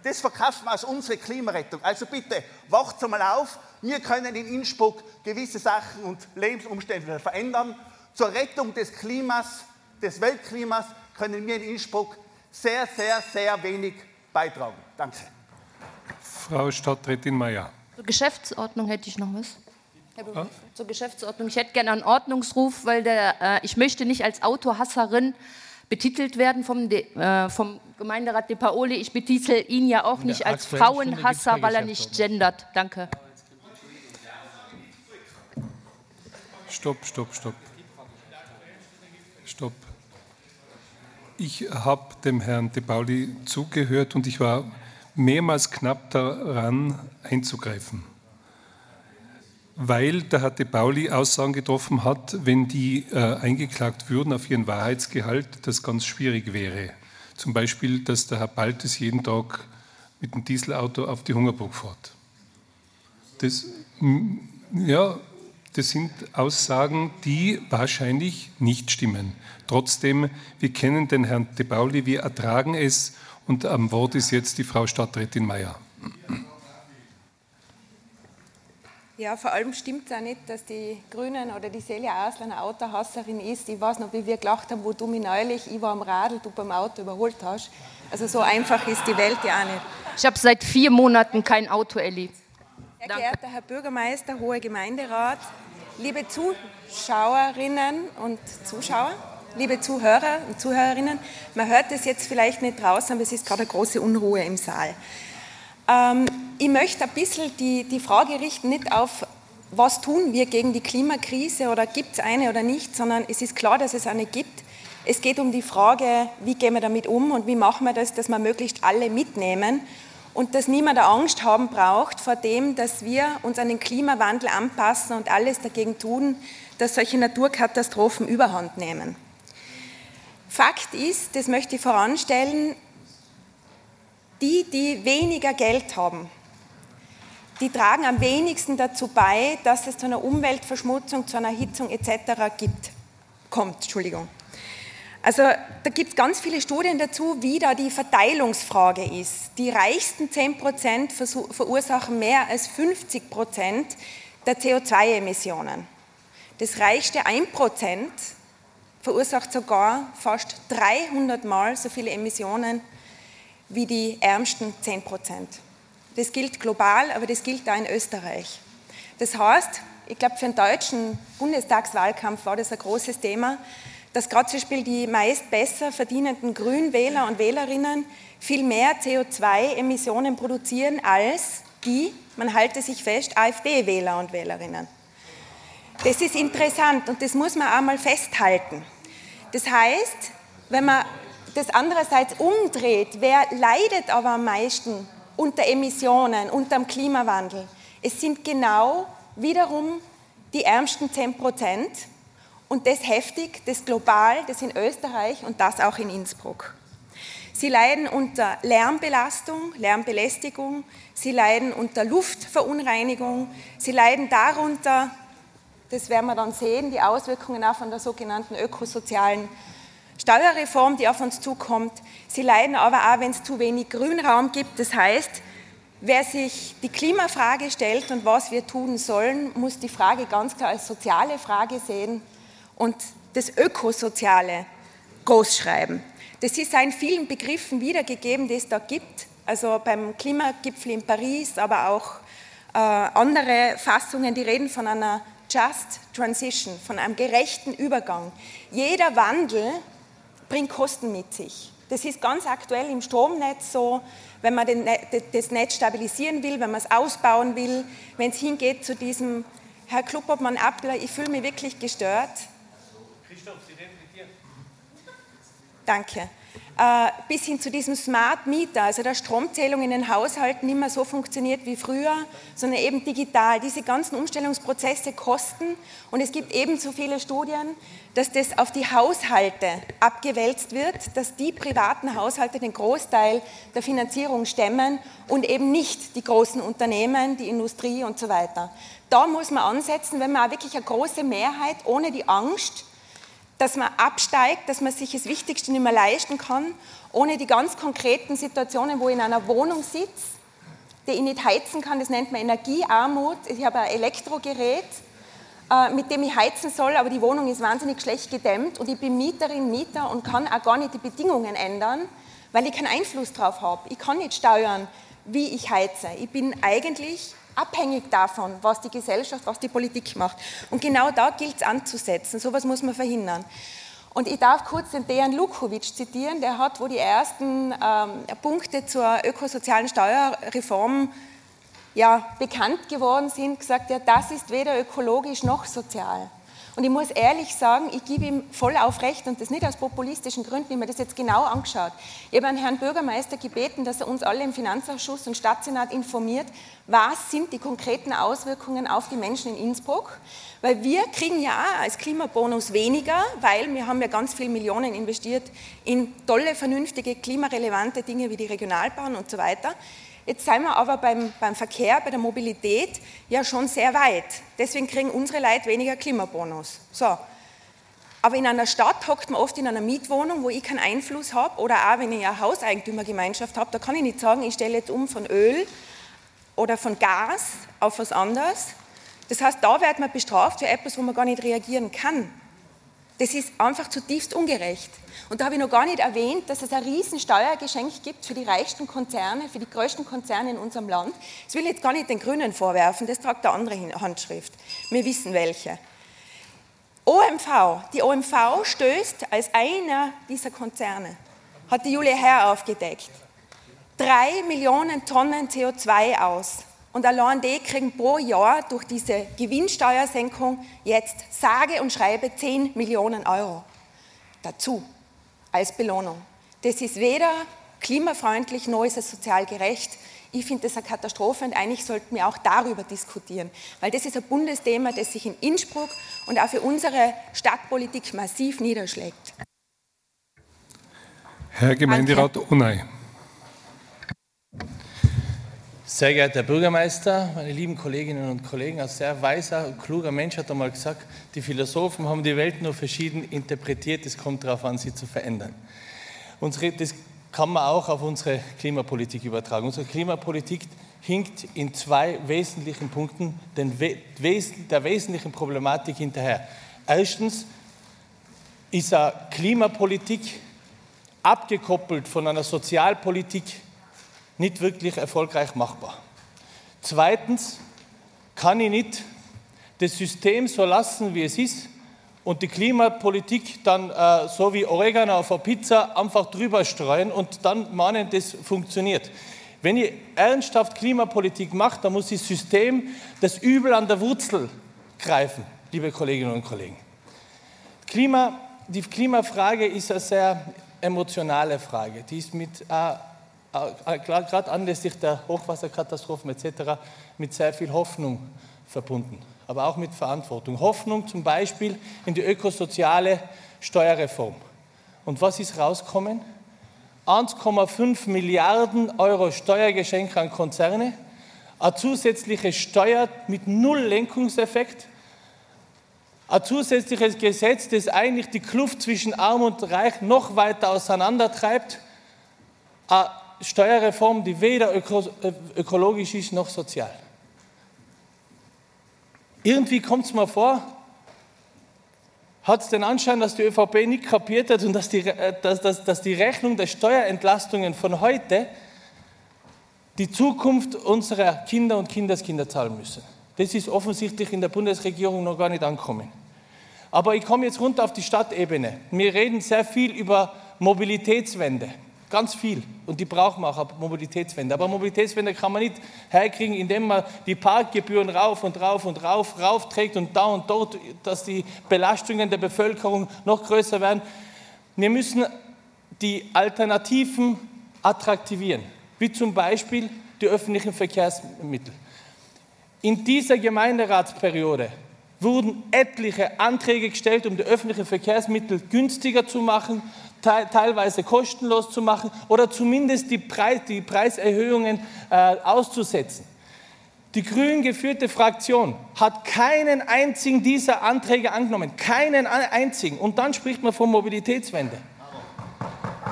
S5: Das verkaufen wir als unsere Klimarettung. Also bitte, wacht mal auf. Wir können in Innsbruck gewisse Sachen und Lebensumstände verändern. Zur Rettung des Klimas, des Weltklimas, können wir in Innsbruck sehr, sehr, sehr wenig beitragen. Danke.
S1: Frau Stadträtin Mayer.
S6: Zur Geschäftsordnung hätte ich noch was. Herr Zur Geschäftsordnung. Ich hätte gerne einen Ordnungsruf, weil der, äh, ich möchte nicht als Autohasserin betitelt werden vom, De, äh, vom Gemeinderat De Paoli. Ich betitel ihn ja auch nicht als Frauenhasser, weil er nicht gendert. Danke.
S1: Stopp, stopp, stopp. Stopp. Ich habe dem Herrn De Pauli zugehört und ich war mehrmals knapp daran einzugreifen, weil der Herr De Pauli Aussagen getroffen hat, wenn die äh, eingeklagt würden auf ihren Wahrheitsgehalt, das ganz schwierig wäre. Zum Beispiel, dass der Herr Baltes jeden Tag mit dem Dieselauto auf die Hungerburg fährt. Das, ja, das sind Aussagen, die wahrscheinlich nicht stimmen. Trotzdem, wir kennen den Herrn De Pauli, wir ertragen es und am Wort ist jetzt die Frau Stadträtin Mayer.
S7: Ja, vor allem stimmt es auch nicht, dass die Grünen oder die Celia Asler eine Autohasserin ist. Ich weiß noch, wie wir gelacht haben, wo du mich neulich, ich war am Radl, du beim Auto überholt hast. Also so einfach ist die Welt ja auch nicht.
S6: Ich habe seit vier Monaten kein Auto, Elli.
S7: Sehr geehrter Herr Bürgermeister, hoher Gemeinderat, liebe Zuschauerinnen und Zuschauer, liebe Zuhörer und Zuhörerinnen, man hört es jetzt vielleicht nicht draußen, aber es ist gerade eine große Unruhe im Saal. Ähm, ich möchte ein bisschen die, die Frage richten, nicht auf, was tun wir gegen die Klimakrise oder gibt es eine oder nicht, sondern es ist klar, dass es eine gibt. Es geht um die Frage, wie gehen wir damit um und wie machen wir das, dass wir möglichst alle mitnehmen und dass niemand Angst haben braucht vor dem, dass wir uns an den Klimawandel anpassen und alles dagegen tun, dass solche Naturkatastrophen überhand nehmen. Fakt ist, das möchte ich voranstellen, die, die weniger Geld haben, die tragen am wenigsten dazu bei, dass es zu einer Umweltverschmutzung, zu einer Hitzung etc. gibt, kommt. Entschuldigung. Also da gibt es ganz viele Studien dazu, wie da die Verteilungsfrage ist. Die reichsten 10 Prozent verursachen mehr als 50 Prozent der CO2-Emissionen. Das reichste 1 Prozent verursacht sogar fast 300 Mal so viele Emissionen wie die ärmsten 10 Prozent. Das gilt global, aber das gilt auch in Österreich. Das heißt, ich glaube, für den deutschen Bundestagswahlkampf war das ein großes Thema, dass gerade zum Beispiel die meist besser verdienenden Grünwähler und Wählerinnen viel mehr CO2-Emissionen produzieren als die, man halte sich fest, AfD-Wähler und Wählerinnen. Das ist interessant und das muss man auch mal festhalten. Das heißt, wenn man das andererseits umdreht, wer leidet aber am meisten unter Emissionen, unter dem Klimawandel? Es sind genau wiederum die ärmsten 10 Prozent und das heftig, das global, das in Österreich und das auch in Innsbruck. Sie leiden unter Lärmbelastung, Lärmbelästigung, sie leiden unter Luftverunreinigung, sie leiden darunter, das werden wir dann sehen, die Auswirkungen auch von der sogenannten ökosozialen Steuerreform, die auf uns zukommt. Sie leiden aber auch, wenn es zu wenig Grünraum gibt. Das heißt, wer sich die Klimafrage stellt und was wir tun sollen, muss die Frage ganz klar als soziale Frage sehen und das Ökosoziale großschreiben. Das ist in vielen Begriffen wiedergegeben, die es da gibt. Also beim Klimagipfel in Paris, aber auch äh, andere Fassungen, die reden von einer Just Transition, von einem gerechten Übergang. Jeder Wandel bringt Kosten mit sich. Das ist ganz aktuell im Stromnetz so, wenn man den, das Netz stabilisieren will, wenn man es ausbauen will, wenn es hingeht zu diesem, Herr Kluppertmann-Appler, ich fühle mich wirklich gestört. Christoph, Sie reden mit dir. Danke. Äh, bis hin zu diesem Smart Meter, also der Stromzählung in den Haushalten nicht mehr so funktioniert wie früher, sondern eben digital. Diese ganzen Umstellungsprozesse kosten und es gibt ebenso viele Studien, dass das auf die Haushalte abgewälzt wird, dass die privaten Haushalte den Großteil der Finanzierung stemmen und eben nicht die großen Unternehmen, die Industrie und so weiter. Da muss man ansetzen, wenn man auch wirklich eine große Mehrheit ohne die Angst dass man absteigt, dass man sich das Wichtigste nicht mehr leisten kann, ohne die ganz konkreten Situationen, wo ich in einer Wohnung sitze, die ich nicht heizen kann, das nennt man Energiearmut. Ich habe ein Elektrogerät, äh, mit dem ich heizen soll, aber die Wohnung ist wahnsinnig schlecht gedämmt und ich bin Mieterin, Mieter und kann auch gar nicht die Bedingungen ändern, weil ich keinen Einfluss drauf habe. Ich kann nicht steuern, wie ich heize. Ich bin eigentlich abhängig davon, was die Gesellschaft, was die Politik macht. Und genau da gilt es anzusetzen. So etwas muss man verhindern. Und ich darf kurz den Dejan Lukovic zitieren, der hat, wo die ersten ähm, Punkte zur ökosozialen Steuerreform ja, bekannt geworden sind, gesagt, ja, das ist weder ökologisch noch sozial. Und ich muss ehrlich sagen, ich gebe ihm voll auf Recht und das nicht aus populistischen Gründen, ich habe mir das jetzt genau angeschaut. Ich habe einen Herrn Bürgermeister gebeten, dass er uns alle im Finanzausschuss und Stadtsenat informiert, was sind die konkreten Auswirkungen auf die Menschen in Innsbruck. Weil wir kriegen ja als Klimabonus weniger, weil wir haben ja ganz viele Millionen investiert in tolle, vernünftige, klimarelevante Dinge wie die Regionalbahn und so weiter. Jetzt sind wir aber beim, beim Verkehr, bei der Mobilität ja schon sehr weit. Deswegen kriegen unsere Leute weniger Klimabonus. So. Aber in einer Stadt hockt man oft in einer Mietwohnung, wo ich keinen Einfluss habe, oder auch wenn ich eine Hauseigentümergemeinschaft habe, da kann ich nicht sagen, ich stelle jetzt um von Öl oder von Gas auf was anderes. Das heißt, da wird man bestraft für etwas, wo man gar nicht reagieren kann. Das ist einfach zutiefst ungerecht. Und da habe ich noch gar nicht erwähnt, dass es ein riesen Steuergeschenk gibt für die reichsten Konzerne, für die größten Konzerne in unserem Land. Das will ich jetzt gar nicht den Grünen vorwerfen, das tragt eine andere Handschrift. Wir wissen welche. OMV, die OMV stößt als einer dieser Konzerne, hat die Julia Herr aufgedeckt, drei Millionen Tonnen CO2 aus. Und allein die kriegen pro Jahr durch diese Gewinnsteuersenkung jetzt sage und schreibe 10 Millionen Euro dazu als Belohnung. Das ist weder klimafreundlich noch ist es sozial gerecht. Ich finde das eine Katastrophe und eigentlich sollten wir auch darüber diskutieren, weil das ist ein Bundesthema, das sich in Innsbruck und auch für unsere Stadtpolitik massiv niederschlägt.
S1: Herr Gemeinderat Unai.
S8: Sehr geehrter Herr Bürgermeister, meine lieben Kolleginnen und Kollegen, ein sehr weiser und kluger Mensch hat einmal gesagt, die Philosophen haben die Welt nur verschieden interpretiert, es kommt darauf an, sie zu verändern. Unsere, das kann man auch auf unsere Klimapolitik übertragen. Unsere Klimapolitik hinkt in zwei wesentlichen Punkten den, der wesentlichen Problematik hinterher. Erstens ist eine Klimapolitik abgekoppelt von einer Sozialpolitik nicht wirklich erfolgreich machbar. Zweitens kann ich nicht das System so lassen, wie es ist, und die Klimapolitik dann äh, so wie Oregano auf der Pizza einfach drüber streuen und dann meinen, das funktioniert. Wenn ich ernsthaft Klimapolitik mache, dann muss das System das Übel an der Wurzel greifen, liebe Kolleginnen und Kollegen. Klima, die Klimafrage ist eine sehr emotionale Frage. Die ist mit äh, gerade anlässlich der Hochwasserkatastrophen etc. mit sehr viel Hoffnung verbunden, aber auch mit Verantwortung. Hoffnung zum Beispiel in die ökosoziale Steuerreform. Und was ist rausgekommen? 1,5 Milliarden Euro Steuergeschenke an Konzerne, eine zusätzliche Steuer mit null Lenkungseffekt, ein zusätzliches Gesetz, das eigentlich die Kluft zwischen Arm und Reich noch weiter auseinandertreibt, eine Steuerreform, die weder öko ökologisch ist noch sozial. Irgendwie kommt es mir vor, hat es den Anschein, dass die ÖVP nicht kapiert hat und dass die, äh, dass, dass, dass die Rechnung der Steuerentlastungen von heute die Zukunft unserer Kinder und Kindeskinder zahlen müssen. Das ist offensichtlich in der Bundesregierung noch gar nicht angekommen. Aber ich komme jetzt runter auf die Stadtebene. Wir reden sehr viel über Mobilitätswende. Ganz viel. Und die brauchen wir auch, Mobilitätswende. Aber Mobilitätswende kann man nicht herkriegen, indem man die Parkgebühren rauf und rauf und rauf, rauf trägt und da und dort, dass die Belastungen der Bevölkerung noch größer werden. Wir müssen die Alternativen attraktivieren, wie zum Beispiel die öffentlichen Verkehrsmittel. In dieser Gemeinderatsperiode wurden etliche Anträge gestellt, um die öffentlichen Verkehrsmittel günstiger zu machen, teilweise kostenlos zu machen oder zumindest die, Preis, die Preiserhöhungen äh, auszusetzen. Die grün geführte Fraktion hat keinen einzigen dieser Anträge angenommen, keinen einzigen. Und dann spricht man von Mobilitätswende.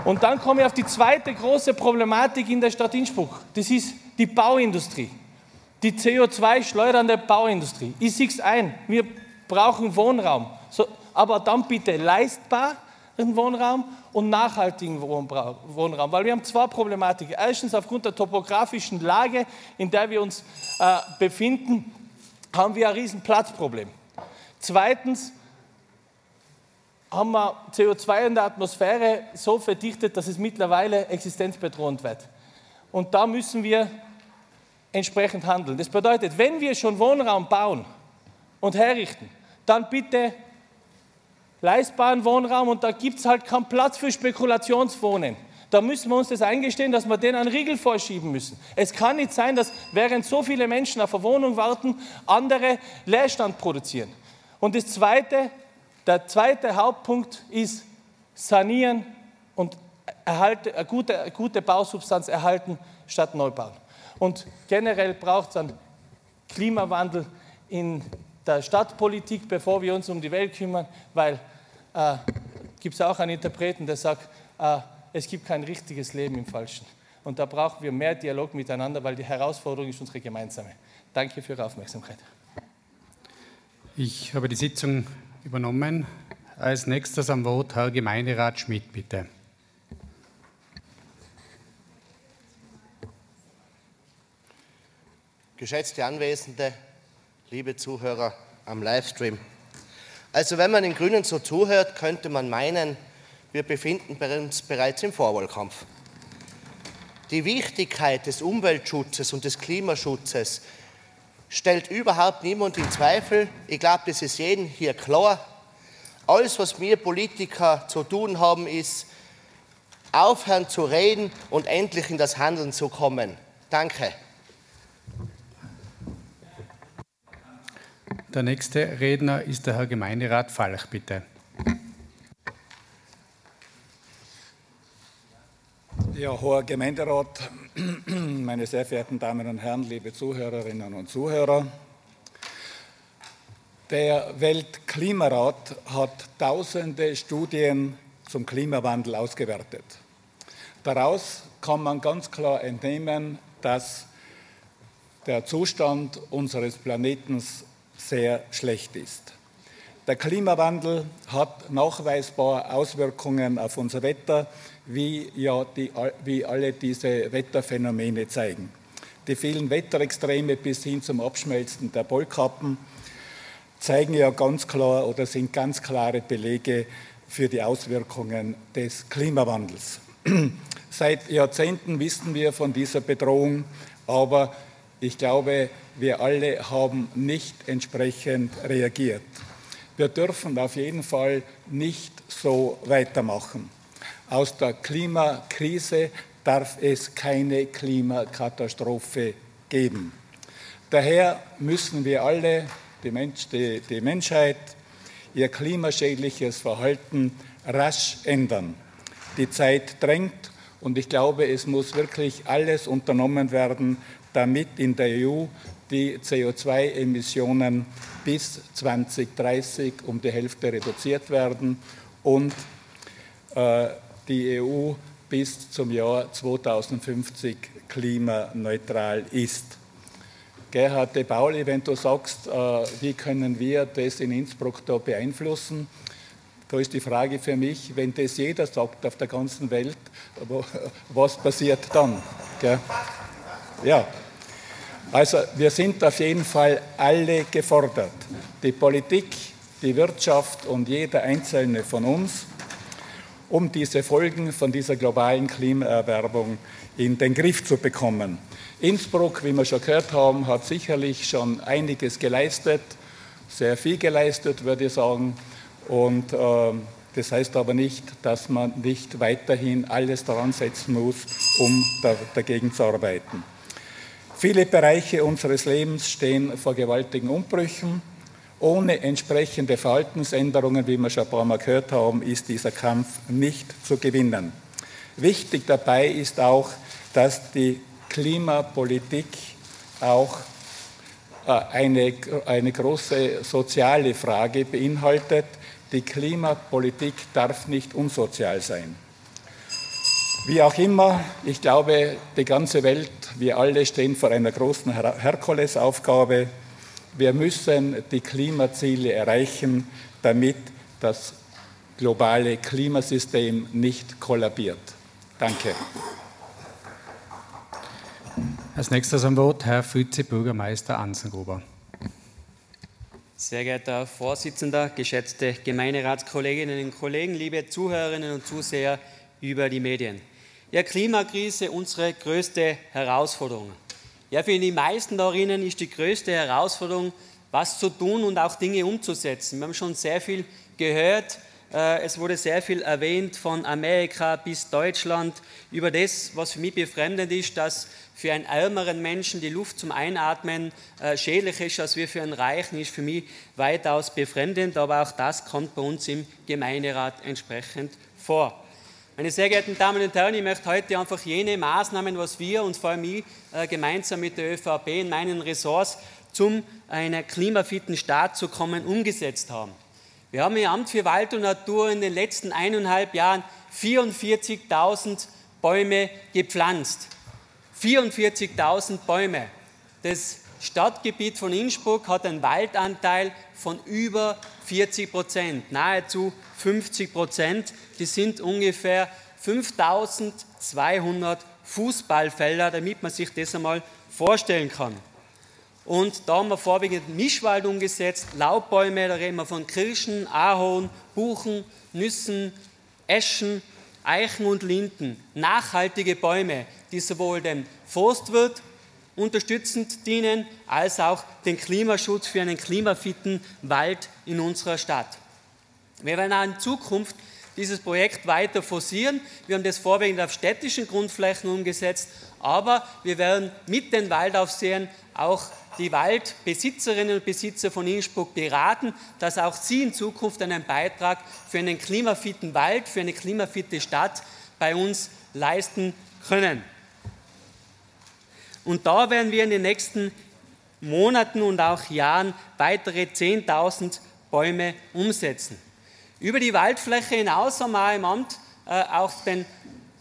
S8: Und dann komme ich auf die zweite große Problematik in der Stadt Innsbruck. Das ist die Bauindustrie, die CO2-schleudernde Bauindustrie. Ich sehe es ein, wir brauchen Wohnraum, so, aber dann bitte leistbar Wohnraum und nachhaltigen Wohnraum, weil wir haben zwei Problematiken. Erstens aufgrund der topografischen Lage, in der wir uns äh, befinden, haben wir ein riesen Platzproblem. Zweitens haben wir CO2 in der Atmosphäre so verdichtet, dass es mittlerweile existenzbedrohend wird. Und da müssen wir entsprechend handeln. Das bedeutet, wenn wir schon Wohnraum bauen und herrichten, dann bitte leistbaren Wohnraum und da gibt es halt keinen Platz für Spekulationswohnen. Da müssen wir uns das eingestehen, dass wir denen einen Riegel vorschieben müssen. Es kann nicht sein, dass während so viele Menschen auf eine Wohnung warten, andere Leerstand produzieren. Und das zweite, der zweite Hauptpunkt ist sanieren und erhalte, eine, gute, eine gute Bausubstanz erhalten statt Neubau. Und generell braucht es einen Klimawandel in der Stadtpolitik, bevor wir uns um die Welt kümmern, weil äh, gibt es auch einen Interpreten, der sagt, äh, es gibt kein richtiges Leben im Falschen. Und da brauchen wir mehr Dialog miteinander, weil die Herausforderung ist unsere gemeinsame. Danke für Ihre Aufmerksamkeit.
S9: Ich habe die Sitzung übernommen. Als nächstes am Wort Herr Gemeinderat Schmidt, bitte.
S10: Geschätzte Anwesende, liebe Zuhörer am Livestream. Also wenn man den Grünen so zuhört, könnte man meinen, wir befinden uns bereits im Vorwahlkampf. Die Wichtigkeit des Umweltschutzes und des Klimaschutzes stellt überhaupt niemand in Zweifel. Ich glaube, das ist jedem hier klar. Alles, was wir Politiker zu tun haben, ist, aufhören zu reden und endlich in das Handeln zu kommen. Danke.
S9: Der nächste Redner ist der Herr Gemeinderat Falch, bitte.
S11: Ja, hoher Gemeinderat, meine sehr verehrten Damen und Herren, liebe Zuhörerinnen und Zuhörer. Der Weltklimarat hat tausende Studien zum Klimawandel ausgewertet. Daraus kann man ganz klar entnehmen, dass der Zustand unseres Planeten sehr schlecht ist. Der Klimawandel hat nachweisbar Auswirkungen auf unser Wetter, wie, ja die, wie alle diese Wetterphänomene zeigen. Die vielen Wetterextreme bis hin zum Abschmelzen der Polkappen zeigen ja ganz klar oder sind ganz klare Belege für die Auswirkungen des Klimawandels. Seit Jahrzehnten wissen wir von dieser Bedrohung, aber ich glaube, wir alle haben nicht entsprechend reagiert. Wir dürfen auf jeden Fall nicht so weitermachen. Aus der Klimakrise darf es keine Klimakatastrophe geben. Daher müssen wir alle, die, Mensch, die, die Menschheit, ihr klimaschädliches Verhalten rasch ändern. Die Zeit drängt und ich glaube, es muss wirklich alles unternommen werden, damit in der EU die CO2-Emissionen bis 2030 um die Hälfte reduziert werden und äh, die EU bis zum Jahr 2050 klimaneutral ist. Gerhard de Pauli, wenn du sagst, äh, wie können wir das in Innsbruck da beeinflussen, da ist die Frage für mich, wenn das jeder sagt auf der ganzen Welt, was passiert dann? Ja, also wir sind auf jeden Fall alle gefordert. Die Politik, die Wirtschaft und jeder einzelne von uns, um diese Folgen von dieser globalen Klimaerwerbung in den Griff zu bekommen. Innsbruck, wie wir schon gehört haben, hat sicherlich schon einiges geleistet, sehr viel geleistet, würde ich sagen. Und äh, das heißt aber nicht, dass man nicht weiterhin alles daran setzen muss, um da, dagegen zu arbeiten. Viele Bereiche unseres Lebens stehen vor gewaltigen Umbrüchen. Ohne entsprechende Verhaltensänderungen, wie wir schon ein paar Mal gehört haben, ist dieser Kampf nicht zu gewinnen. Wichtig dabei ist auch, dass die Klimapolitik auch äh, eine, eine große soziale Frage beinhaltet. Die Klimapolitik darf nicht unsozial sein. Wie auch immer, ich glaube, die ganze Welt, wir alle stehen vor einer großen Her Herkulesaufgabe. Wir müssen die Klimaziele erreichen, damit das globale Klimasystem nicht kollabiert. Danke.
S9: Als nächstes am Wort Herr Vize-Bürgermeister Ansengruber.
S12: Sehr geehrter Herr Vorsitzender, geschätzte Gemeinderatskolleginnen und Kollegen, liebe Zuhörerinnen und Zuseher über die Medien. Ja, Klimakrise unsere größte Herausforderung. Ja, für die meisten darinnen ist die größte Herausforderung, was zu tun und auch Dinge umzusetzen. Wir haben schon sehr viel gehört. Äh, es wurde sehr viel erwähnt von Amerika bis Deutschland über das, was für mich befremdend ist, dass für einen ärmeren Menschen die Luft zum Einatmen äh, schädlich ist, als wir für einen Reichen, ist für mich weitaus befremdend. Aber auch das kommt bei uns im Gemeinderat entsprechend vor. Meine sehr geehrten Damen und Herren, ich möchte heute einfach jene Maßnahmen, was wir und vor allem ich äh, gemeinsam mit der ÖVP in meinen Ressorts zum einen klimafitten Staat zu kommen, umgesetzt haben. Wir haben im Amt für Wald und Natur in den letzten eineinhalb Jahren 44.000 Bäume gepflanzt. 44.000 Bäume. Das Stadtgebiet von Innsbruck hat einen Waldanteil von über 40 Prozent, nahezu 50 Prozent. Das sind ungefähr 5200 Fußballfelder, damit man sich das einmal vorstellen kann. Und da haben wir vorwiegend Mischwald umgesetzt, Laubbäume, da reden wir von Kirschen, Ahorn, Buchen, Nüssen, Eschen, Eichen und Linden. Nachhaltige Bäume, die sowohl dem Forstwirt unterstützend dienen, als auch den Klimaschutz für einen klimafitten Wald in unserer Stadt. Wir werden auch in Zukunft dieses Projekt weiter forcieren. Wir haben das vorwiegend auf städtischen Grundflächen umgesetzt, aber wir werden mit den Waldaufsehern auch die Waldbesitzerinnen und Besitzer von Innsbruck beraten, dass auch sie in Zukunft einen Beitrag für einen klimafitten Wald, für eine klimafitte Stadt bei uns leisten können. Und da werden wir in den nächsten Monaten und auch Jahren weitere 10.000 Bäume umsetzen. Über die Waldfläche hinaus haben wir im Amt äh, auf den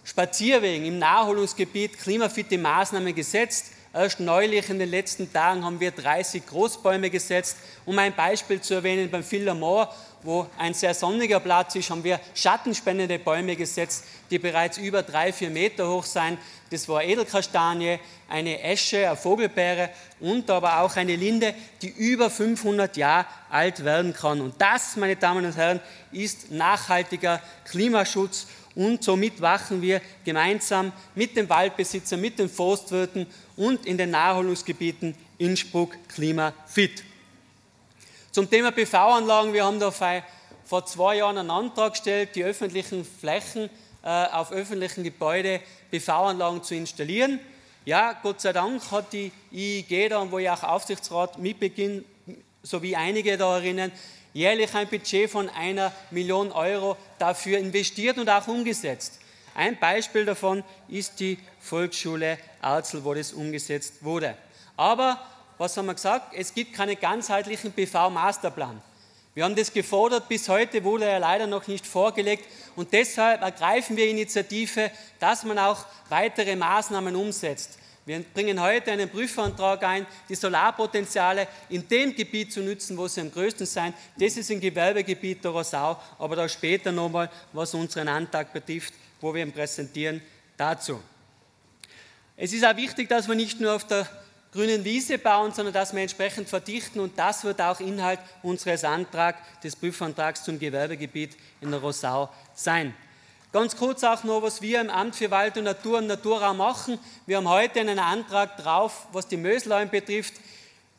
S12: Spazierwegen im Naherholungsgebiet klimafitte Maßnahmen gesetzt. Erst neulich in den letzten Tagen haben wir 30 Großbäume gesetzt. Um ein Beispiel zu erwähnen, beim Philomore, wo ein sehr sonniger Platz ist, haben wir schattenspendende Bäume gesetzt, die bereits über drei, vier Meter hoch sind. Das war Edelkastanie, eine Esche, eine Vogelbeere und aber auch eine Linde, die über 500 Jahre alt werden kann. Und das, meine Damen und Herren, ist nachhaltiger Klimaschutz und somit wachen wir gemeinsam mit den Waldbesitzern, mit den Forstwirten und in den Naherholungsgebieten Innsbruck klimafit. Zum Thema PV-Anlagen, wir haben da vor zwei Jahren einen Antrag gestellt, die öffentlichen Flächen äh, auf öffentlichen Gebäuden PV-Anlagen zu installieren. Ja, Gott sei Dank hat die IIG da, wo ich auch Aufsichtsrat mitbeginne, sowie einige da erinnern, jährlich ein Budget von einer Million Euro dafür investiert und auch umgesetzt. Ein Beispiel davon ist die Volksschule Arzel, wo das umgesetzt wurde. Aber was haben wir gesagt? Es gibt keinen ganzheitlichen PV-Masterplan. Wir haben das gefordert, bis heute wurde er leider noch nicht vorgelegt und deshalb ergreifen wir Initiative, dass man auch weitere Maßnahmen umsetzt. Wir bringen heute einen Prüfantrag ein, die Solarpotenziale in dem Gebiet zu nutzen, wo sie am größten sind. Das ist im Gewerbegebiet der Rosau, aber da später nochmal, was unseren Antrag betrifft, wo wir ihn präsentieren, dazu. Es ist auch wichtig, dass wir nicht nur auf der grünen Wiese bauen, sondern dass wir entsprechend verdichten und das wird auch Inhalt unseres Antrags, des Prüfantrags zum Gewerbegebiet in der Rosau sein. Ganz kurz auch noch, was wir im Amt für Wald und Natur und Naturraum machen. Wir haben heute einen Antrag drauf, was die Möslein betrifft.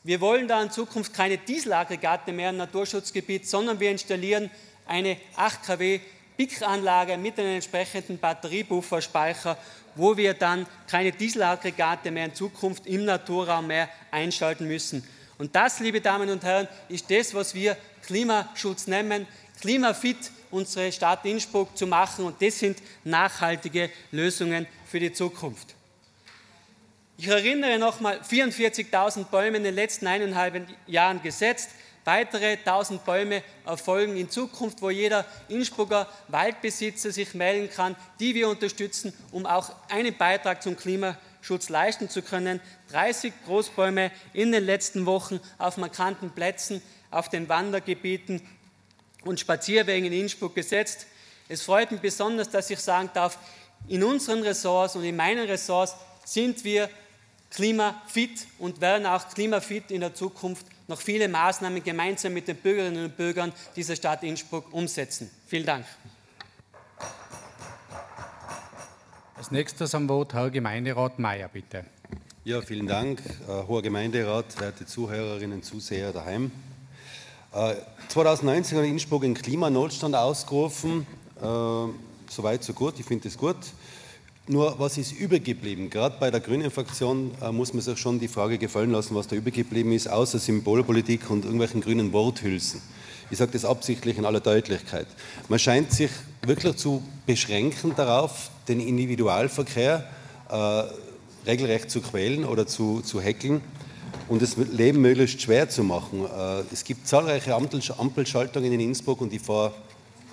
S12: Wir wollen da in Zukunft keine Dieselaggregate mehr im Naturschutzgebiet, sondern wir installieren eine 8 kW BIC-Anlage mit einem entsprechenden Batteriebufferspeicher wo wir dann keine Dieselaggregate mehr in Zukunft im Naturraum mehr einschalten müssen. Und das, liebe Damen und Herren, ist das, was wir Klimaschutz nennen, klimafit unsere Stadt Innsbruck zu machen. Und das sind nachhaltige Lösungen für die Zukunft. Ich erinnere nochmal, 44.000 Bäume in den letzten eineinhalb Jahren gesetzt. Weitere 1000 Bäume erfolgen in Zukunft, wo jeder Innsbrucker Waldbesitzer sich melden kann, die wir unterstützen, um auch einen Beitrag zum Klimaschutz leisten zu können. 30 Großbäume in den letzten Wochen auf markanten Plätzen, auf den Wandergebieten und Spazierwegen in Innsbruck gesetzt. Es freut mich besonders, dass ich sagen darf, in unseren Ressorts und in meinen Ressorts sind wir klimafit und werden auch klimafit in der Zukunft noch viele Maßnahmen gemeinsam mit den Bürgerinnen und Bürgern dieser Stadt Innsbruck umsetzen. Vielen Dank.
S9: Als nächstes am Wort Herr Gemeinderat Mayer, bitte.
S13: Ja, vielen Dank, äh, hoher Gemeinderat, werte Zuhörerinnen und Zuseher daheim. Äh, 2019 hat Innsbruck einen Klimanotstand ausgerufen. Äh, Soweit, so gut. Ich finde es gut. Nur was ist übergeblieben? Gerade bei der Grünen Fraktion äh, muss man sich schon die Frage gefallen lassen, was da übergeblieben ist, außer Symbolpolitik und irgendwelchen grünen Worthülsen. Ich sage das absichtlich in aller Deutlichkeit. Man scheint sich wirklich zu beschränken darauf, den Individualverkehr äh, regelrecht zu quälen oder zu, zu hackeln und das Leben möglichst schwer zu machen. Äh, es gibt zahlreiche Ampelschaltungen in Innsbruck und ich fahre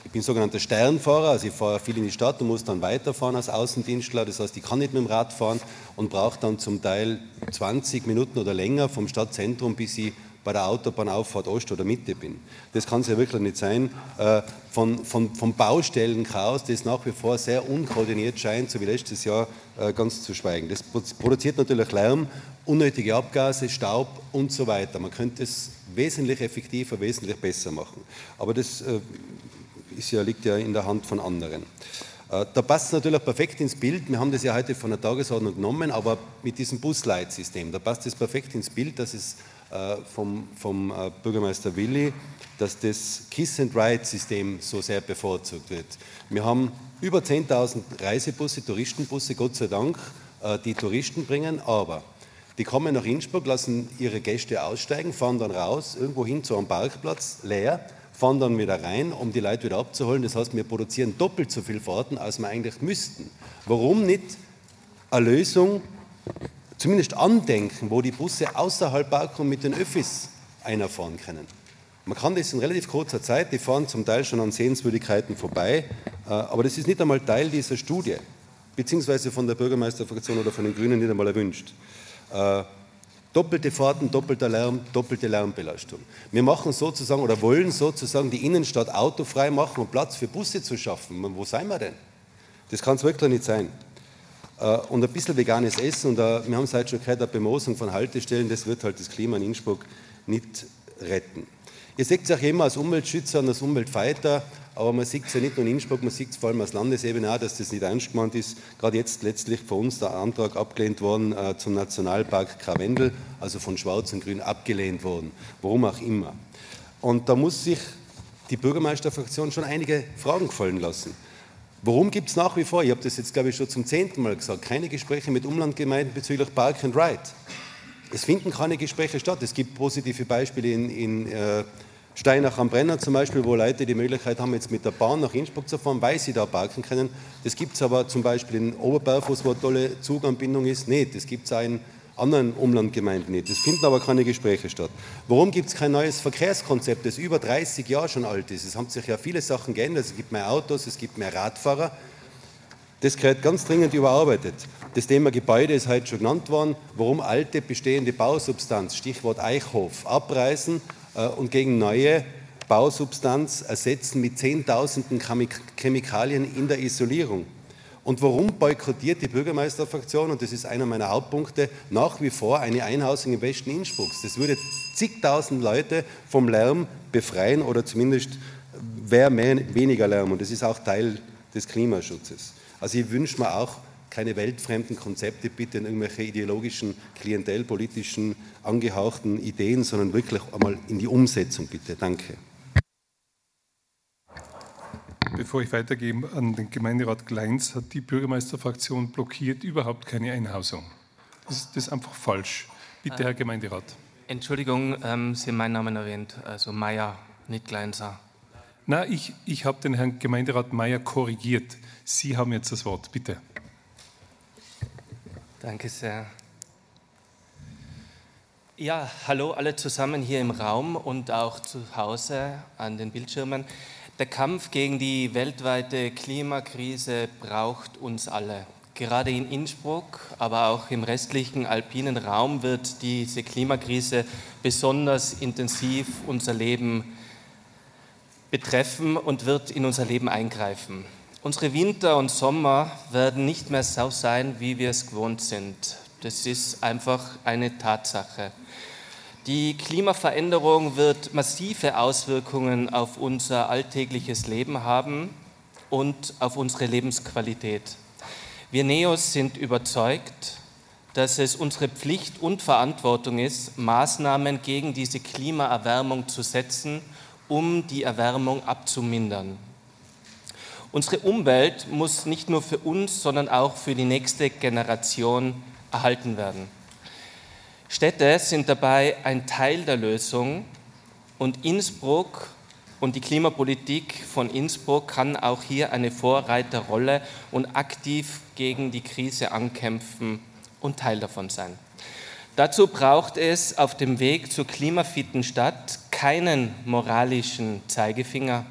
S13: ich bin sogenannter Sternfahrer, also ich fahre viel in die Stadt und muss dann weiterfahren als Außendienstler. Das heißt, ich kann nicht mit dem Rad fahren und brauche dann zum Teil 20 Minuten oder länger vom Stadtzentrum, bis ich bei der Autobahnauffahrt Ost oder Mitte bin. Das kann es ja wirklich nicht sein. Äh, von, von, vom Baustellenchaos, das nach wie vor sehr unkoordiniert scheint, so wie letztes Jahr, äh, ganz zu schweigen. Das produziert natürlich Lärm, unnötige Abgase, Staub und so weiter. Man könnte es wesentlich effektiver, wesentlich besser machen. Aber das äh, ist ja, liegt ja in der Hand von anderen. Da passt es natürlich perfekt ins Bild. Wir haben das ja heute von der Tagesordnung genommen, aber mit diesem Busleitsystem, da passt es perfekt ins Bild, dass es vom, vom äh, Bürgermeister Willi, dass das Kiss-and-Ride-System so sehr bevorzugt wird. Wir haben über 10.000 Reisebusse, Touristenbusse, Gott sei Dank, äh, die Touristen bringen, aber die kommen nach Innsbruck, lassen ihre Gäste aussteigen, fahren dann raus, irgendwo hin zu einem Parkplatz, leer, fahren dann wieder rein, um die Leute wieder abzuholen. Das heißt, wir produzieren doppelt so viele Fahrten, als wir eigentlich müssten. Warum nicht eine Lösung zumindest andenken, wo die Busse außerhalb Balkon mit den Öffis einfahren können. Man kann das in relativ kurzer Zeit, die fahren zum Teil schon an Sehenswürdigkeiten vorbei, äh, aber das ist nicht einmal Teil dieser Studie, beziehungsweise von der Bürgermeisterfraktion oder von den Grünen nicht einmal erwünscht. Äh, doppelte Fahrten, doppelter Lärm, doppelte Lärmbelastung. Wir machen sozusagen oder wollen sozusagen die Innenstadt autofrei machen, um Platz für Busse zu schaffen. Wo sind wir denn? Das kann es wirklich nicht sein. Äh, und ein bisschen veganes Essen. Und äh, wir haben es heute schon gehört, eine Bemosung von Haltestellen, das wird halt das Klima in Innsbruck nicht retten. Ihr seht es auch immer als Umweltschützer und als Umweltfighter, aber man sieht es ja nicht nur in Innsbruck, man sieht es vor allem als Landesebene auch, dass das nicht ernst gemeint ist. Gerade jetzt letztlich von uns der Antrag abgelehnt worden äh, zum Nationalpark Krawendel, also von Schwarz und Grün abgelehnt worden. Warum auch immer. Und da muss sich die Bürgermeisterfraktion schon einige Fragen gefallen lassen. Warum gibt es nach wie vor, ich habe das jetzt glaube ich schon zum zehnten Mal gesagt, keine Gespräche mit Umlandgemeinden bezüglich Park and Ride? Es finden keine Gespräche statt. Es gibt positive Beispiele in, in äh, Steinach am Brenner zum Beispiel, wo Leute die Möglichkeit haben, jetzt mit der Bahn nach Innsbruck zu fahren, weil sie da parken können. Das gibt es aber zum Beispiel in Oberberfuß, wo eine tolle Zuganbindung ist, nicht. Das gibt es auch in anderen Umlandgemeinden nicht. Es finden aber keine Gespräche statt. Warum gibt es kein neues Verkehrskonzept, das über 30 Jahre schon alt ist? Es haben sich ja viele Sachen geändert. Es gibt mehr Autos, es gibt mehr Radfahrer. Das gehört ganz dringend überarbeitet. Das Thema Gebäude ist heute schon genannt worden. Warum alte bestehende Bausubstanz, Stichwort Eichhof, abreißen äh, und gegen neue Bausubstanz ersetzen mit Zehntausenden Chemikalien in der Isolierung? Und warum boykottiert die Bürgermeisterfraktion, und das ist einer meiner Hauptpunkte, nach wie vor eine Einhausung im Westen Innsbrucks? Das würde zigtausend Leute vom Lärm befreien oder zumindest wäre mehr, weniger Lärm. Und das ist auch Teil des Klimaschutzes. Also ich wünsche mir auch keine weltfremden Konzepte, bitte in irgendwelche ideologischen, klientelpolitischen, angehauchten Ideen, sondern wirklich einmal in die Umsetzung, bitte. Danke.
S1: Bevor ich weitergebe an den Gemeinderat Gleins, hat die Bürgermeisterfraktion blockiert überhaupt keine Einhausung. Das ist, das ist einfach falsch. Bitte, Herr Gemeinderat.
S14: Entschuldigung, ähm, Sie haben meinen Namen erwähnt, also Meier, nicht Gleinser.
S1: Na, ich, ich habe den Herrn Gemeinderat Meier korrigiert. Sie haben jetzt das Wort, bitte.
S14: Danke sehr. Ja, hallo alle zusammen hier im Raum und auch zu Hause an den Bildschirmen. Der Kampf gegen die weltweite Klimakrise braucht uns alle. Gerade in Innsbruck, aber auch im restlichen alpinen Raum wird diese Klimakrise besonders intensiv unser Leben betreffen und wird in unser Leben eingreifen. Unsere Winter und Sommer werden nicht mehr so sein, wie wir es gewohnt sind. Das ist einfach eine Tatsache. Die Klimaveränderung wird massive Auswirkungen auf unser alltägliches Leben haben und auf unsere Lebensqualität. Wir Neos sind überzeugt, dass es unsere Pflicht und Verantwortung ist, Maßnahmen gegen diese Klimaerwärmung zu setzen, um die Erwärmung abzumindern. Unsere Umwelt muss nicht nur für uns, sondern auch für die nächste Generation erhalten werden. Städte sind dabei ein Teil der Lösung und Innsbruck und die Klimapolitik von Innsbruck kann auch hier eine Vorreiterrolle und aktiv gegen die Krise ankämpfen und Teil davon sein. Dazu braucht es auf dem Weg zur klimafitten Stadt keinen moralischen Zeigefinger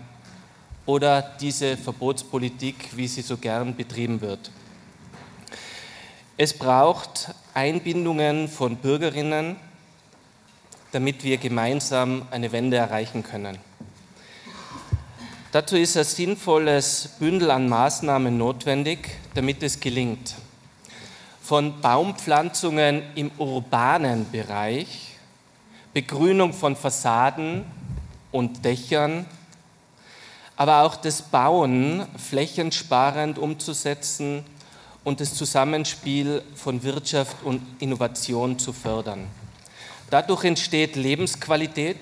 S14: oder diese Verbotspolitik, wie sie so gern betrieben wird. Es braucht Einbindungen von Bürgerinnen, damit wir gemeinsam eine Wende erreichen können. Dazu ist ein sinnvolles Bündel an Maßnahmen notwendig, damit es gelingt. Von Baumpflanzungen im urbanen Bereich, Begrünung von Fassaden und Dächern, aber auch das Bauen flächensparend umzusetzen und das Zusammenspiel von Wirtschaft und Innovation zu fördern. Dadurch entsteht Lebensqualität,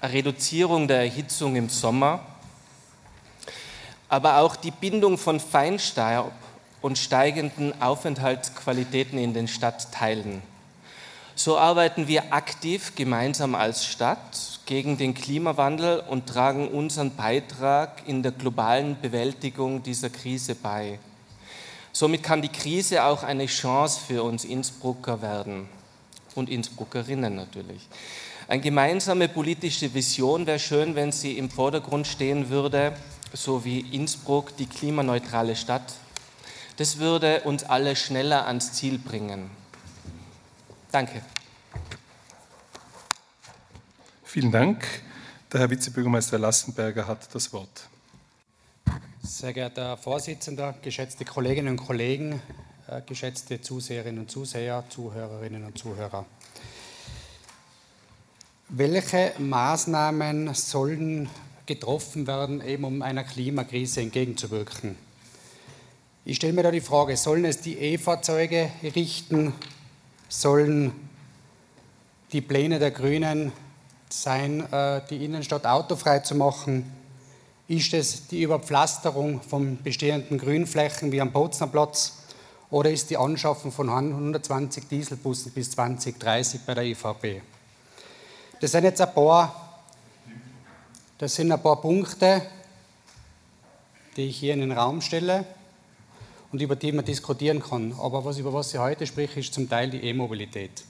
S14: eine Reduzierung der Erhitzung im Sommer, aber auch die Bindung von Feinstaub und steigenden Aufenthaltsqualitäten in den Stadtteilen. So arbeiten wir aktiv gemeinsam als Stadt gegen den Klimawandel und tragen unseren Beitrag in der globalen Bewältigung dieser Krise bei. Somit kann die Krise auch eine Chance für uns Innsbrucker werden und Innsbruckerinnen natürlich. Eine gemeinsame politische Vision wäre schön, wenn sie im Vordergrund stehen würde, so wie Innsbruck die klimaneutrale Stadt. Das würde uns alle schneller ans Ziel bringen. Danke.
S1: Vielen Dank. Der Herr Vizebürgermeister Lassenberger hat das Wort.
S9: Sehr geehrter Herr Vorsitzender, geschätzte Kolleginnen und Kollegen, äh, geschätzte Zuseherinnen und Zuseher, Zuhörerinnen und Zuhörer. Welche Maßnahmen sollen getroffen werden, eben um einer Klimakrise entgegenzuwirken? Ich stelle mir da die Frage, sollen es die E-Fahrzeuge richten? Sollen die Pläne der Grünen sein, äh, die Innenstadt autofrei zu machen? Ist es die Überpflasterung von bestehenden Grünflächen wie am Boznerplatz oder ist die Anschaffung von 120 Dieselbussen bis 2030 bei der EVP? Das sind jetzt ein paar, das sind ein paar Punkte, die ich hier in den Raum stelle und über die man diskutieren kann. Aber was, über was ich heute spreche, ist zum Teil die E-Mobilität.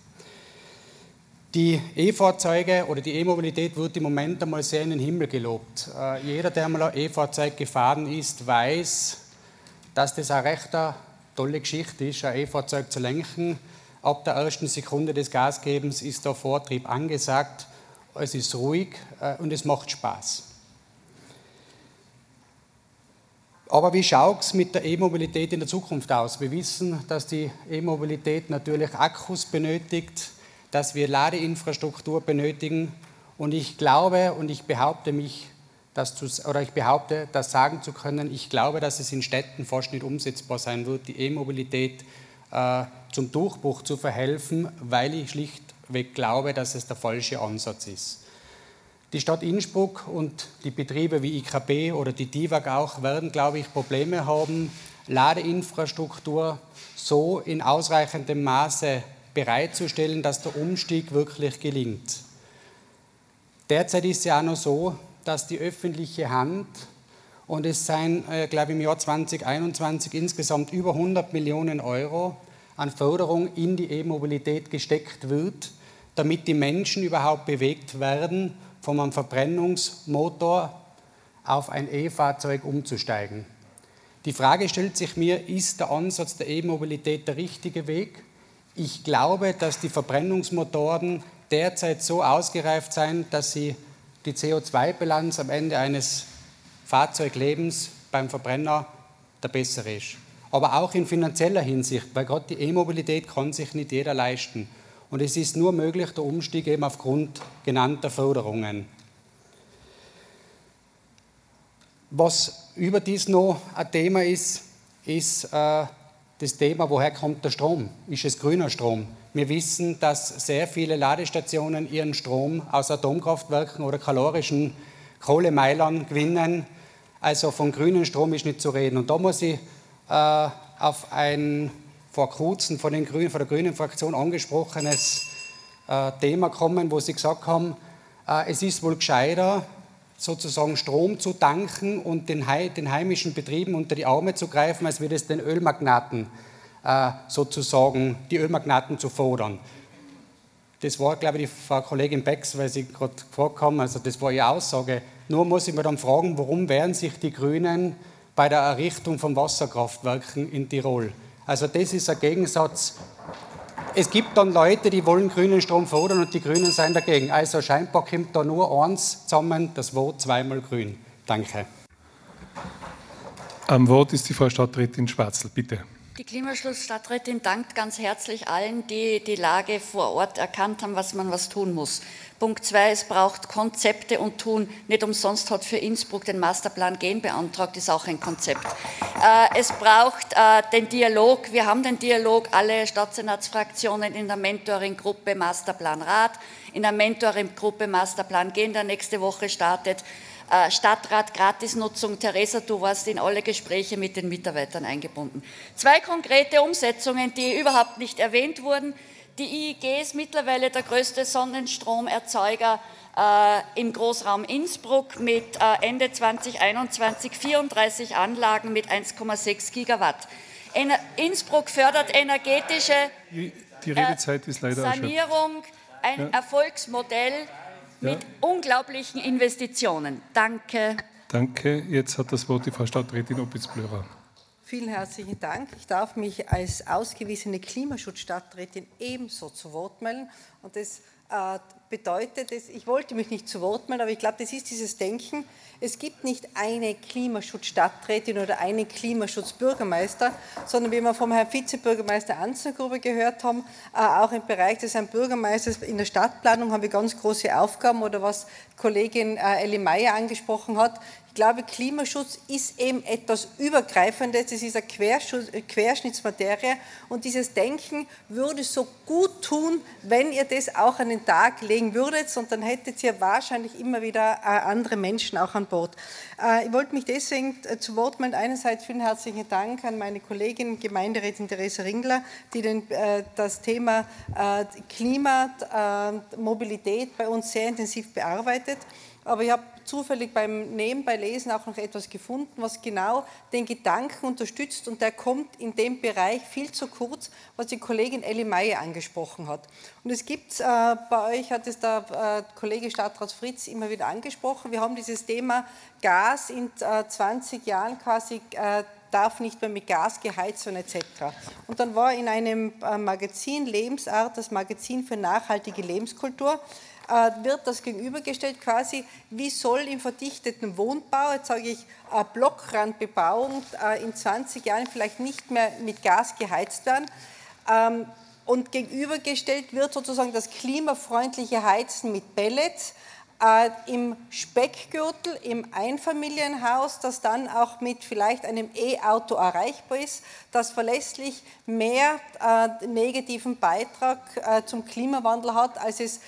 S9: Die E-Fahrzeuge oder die E-Mobilität wird im Moment einmal sehr in den Himmel gelobt. Äh, jeder, der einmal ein E-Fahrzeug gefahren ist, weiß, dass das eine recht tolle Geschichte ist, ein E-Fahrzeug zu lenken. Ab der ersten Sekunde des Gasgebens ist der Vortrieb angesagt, es ist ruhig äh, und es macht Spaß. Aber wie schaut es mit der E-Mobilität in der Zukunft aus? Wir wissen, dass die E-Mobilität natürlich Akkus benötigt, dass wir Ladeinfrastruktur benötigen. Und ich glaube und ich behaupte mich, das zu, oder ich behaupte, das sagen zu können, ich glaube, dass es in Städten fast nicht umsetzbar sein wird, die E-Mobilität äh, zum Durchbruch zu verhelfen, weil ich schlichtweg glaube, dass es der falsche Ansatz ist. Die Stadt Innsbruck und die Betriebe wie IKB oder die DIVAG auch werden, glaube ich, Probleme haben, Ladeinfrastruktur so in ausreichendem Maße bereitzustellen, dass der Umstieg wirklich gelingt. Derzeit ist es ja auch noch so, dass die öffentliche Hand, und es seien, äh, glaube ich, im Jahr 2021 insgesamt über 100 Millionen Euro an Förderung in die E-Mobilität gesteckt wird, damit die Menschen überhaupt bewegt werden, von einem Verbrennungsmotor auf ein E-Fahrzeug umzusteigen. Die Frage stellt sich mir, ist der Ansatz der E-Mobilität der richtige Weg? Ich glaube, dass die Verbrennungsmotoren derzeit so ausgereift sind, dass sie die CO2-Bilanz am Ende eines Fahrzeuglebens beim Verbrenner der bessere ist. Aber auch in finanzieller Hinsicht, weil gerade die E-Mobilität kann sich nicht jeder leisten. Und es ist nur möglich, der Umstieg eben aufgrund genannter Förderungen. Was überdies noch ein Thema ist, ist äh, das Thema, woher kommt der Strom? Ist es grüner Strom? Wir wissen, dass sehr viele Ladestationen ihren Strom aus Atomkraftwerken oder kalorischen Kohlemeilern gewinnen. Also von grünem Strom ist nicht zu reden. Und da muss ich äh, auf ein vor kurzem von, Grünen, von der Grünen Fraktion angesprochenes äh, Thema kommen, wo sie gesagt haben, äh, es ist wohl gescheiter, sozusagen Strom zu tanken und den, heimischen Betrieben unter die Arme zu greifen, als wird es den Ölmagnaten äh, sozusagen, die Ölmagnaten zu fordern. Das war, glaube ich, die Frau Kollegin Becks, weil Sie gerade haben, also das war Ihre Aussage. Nur muss ich mir dann fragen, warum wehren sich die Grünen bei der Errichtung von Wasserkraftwerken in Tirol? Also das ist ein Gegensatz. Es gibt dann Leute, die wollen grünen Strom fördern und die Grünen sind dagegen. Also scheinbar kommt da nur eins zusammen, das Wort zweimal grün. Danke.
S1: Am Wort ist die Frau Stadträtin Schwarzel, bitte.
S15: Die Klimaschlussstadträtin dankt ganz herzlich allen, die die Lage vor Ort erkannt haben, was man was tun muss. Punkt zwei, es braucht Konzepte und Tun. Nicht umsonst hat für Innsbruck den Masterplan Gen beantragt, ist auch ein Konzept. Äh, es braucht äh, den Dialog. Wir haben den Dialog, alle Stadtsenatsfraktionen in der Mentoring-Gruppe Masterplan Rat, in der Mentoring-Gruppe Masterplan Gen, der nächste Woche startet. Äh, Stadtrat Gratisnutzung. Theresa, du warst in alle Gespräche mit den Mitarbeitern eingebunden. Zwei konkrete Umsetzungen, die überhaupt nicht erwähnt wurden. Die IEG ist mittlerweile der größte Sonnenstromerzeuger äh, im Großraum Innsbruck mit äh, Ende 2021 34 Anlagen mit 1,6 Gigawatt. Ener Innsbruck fördert energetische
S1: die, die Redezeit ist leider
S15: Sanierung, ein ja. Erfolgsmodell mit ja. unglaublichen Investitionen. Danke.
S1: Danke. Jetzt hat das Wort die Frau Stadträtin Opitz-Blörer.
S16: Vielen herzlichen Dank. Ich darf mich als ausgewiesene Klimaschutzstadträtin ebenso zu Wort melden. Und das äh, bedeutet es, ich wollte mich nicht zu Wort melden, aber ich glaube, das ist dieses Denken, es gibt nicht eine Klimaschutzstadträtin oder einen Klimaschutzbürgermeister, sondern wie wir vom Herrn Vizebürgermeister Anzengruber gehört haben, äh, auch im Bereich des Herrn Bürgermeisters in der Stadtplanung haben wir ganz große Aufgaben oder was Kollegin äh, Elli Meyer angesprochen hat glaube, Klimaschutz ist eben etwas Übergreifendes, es ist eine Querschnittsmaterie und dieses Denken würde so gut tun, wenn ihr das auch an den Tag legen würdet und dann hättet ihr wahrscheinlich immer wieder äh, andere Menschen auch an Bord. Äh, ich wollte mich deswegen äh, zu Wort melden. Einerseits vielen herzlichen Dank an meine Kollegin Gemeinderätin Theresa Ringler, die den, das Thema Klima, Mobilität bei uns sehr intensiv bearbeitet. Aber ich habe zufällig beim Nebenbeilesen auch noch etwas gefunden, was genau den Gedanken unterstützt und der kommt in dem Bereich viel zu kurz, was die Kollegin Elli Meyer angesprochen hat. Und es gibt, äh, bei euch hat es der äh, Kollege Stadtrat Fritz immer wieder angesprochen, wir haben dieses Thema Gas in äh, 20 Jahren quasi äh, darf nicht mehr mit Gas geheizt werden etc. Und dann war in einem äh, Magazin Lebensart, das Magazin für nachhaltige Lebenskultur, wird das gegenübergestellt quasi, wie soll im verdichteten Wohnbau, jetzt sage ich äh, Blockrandbebauung, äh, in 20 Jahren vielleicht nicht mehr mit Gas geheizt werden. Ähm, und gegenübergestellt wird sozusagen das klimafreundliche Heizen mit Pellets, äh, im Speckgürtel, im Einfamilienhaus, das dann auch mit vielleicht einem E-Auto erreichbar ist, das verlässlich mehr äh, negativen Beitrag äh, zum Klimawandel hat, als es äh,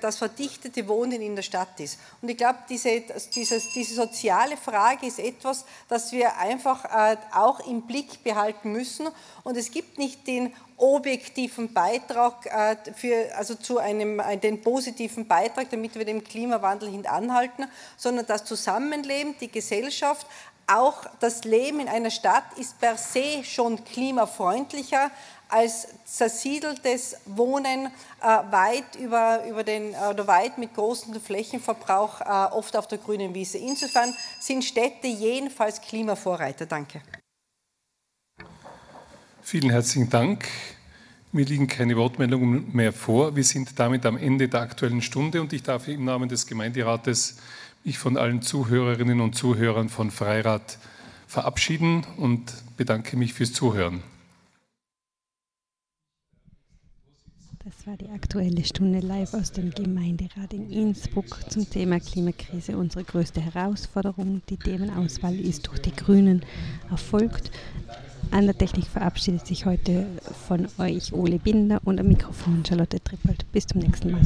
S16: das verdichtete Wohnen in der Stadt ist. Und ich glaube, diese, diese, diese soziale Frage ist etwas, das wir einfach äh, auch im Blick behalten müssen. Und es gibt nicht den objektiven Beitrag äh, für, also zu einem den positiven Beitrag, damit wir dem Klimawandel hin anhalten, sondern das Zusammenleben, die Gesellschaft, auch das Leben in einer Stadt ist per se schon klimafreundlicher als zersiedeltes Wohnen äh, weit über, über den oder weit mit großem Flächenverbrauch äh, oft auf der grünen Wiese. Insofern sind Städte jedenfalls Klimavorreiter. Danke.
S1: Vielen herzlichen Dank. Mir liegen keine Wortmeldungen mehr vor. Wir sind damit am Ende der Aktuellen Stunde und ich darf im Namen des Gemeinderates mich von allen Zuhörerinnen und Zuhörern von Freirat verabschieden und bedanke mich fürs Zuhören.
S17: Das war die aktuelle Stunde live aus dem Gemeinderat in Innsbruck zum Thema Klimakrise. Unsere größte Herausforderung. Die Themenauswahl ist durch die Grünen erfolgt. An der Technik verabschiedet sich heute von euch Ole Binder und am Mikrofon Charlotte Trippold. Bis zum nächsten Mal.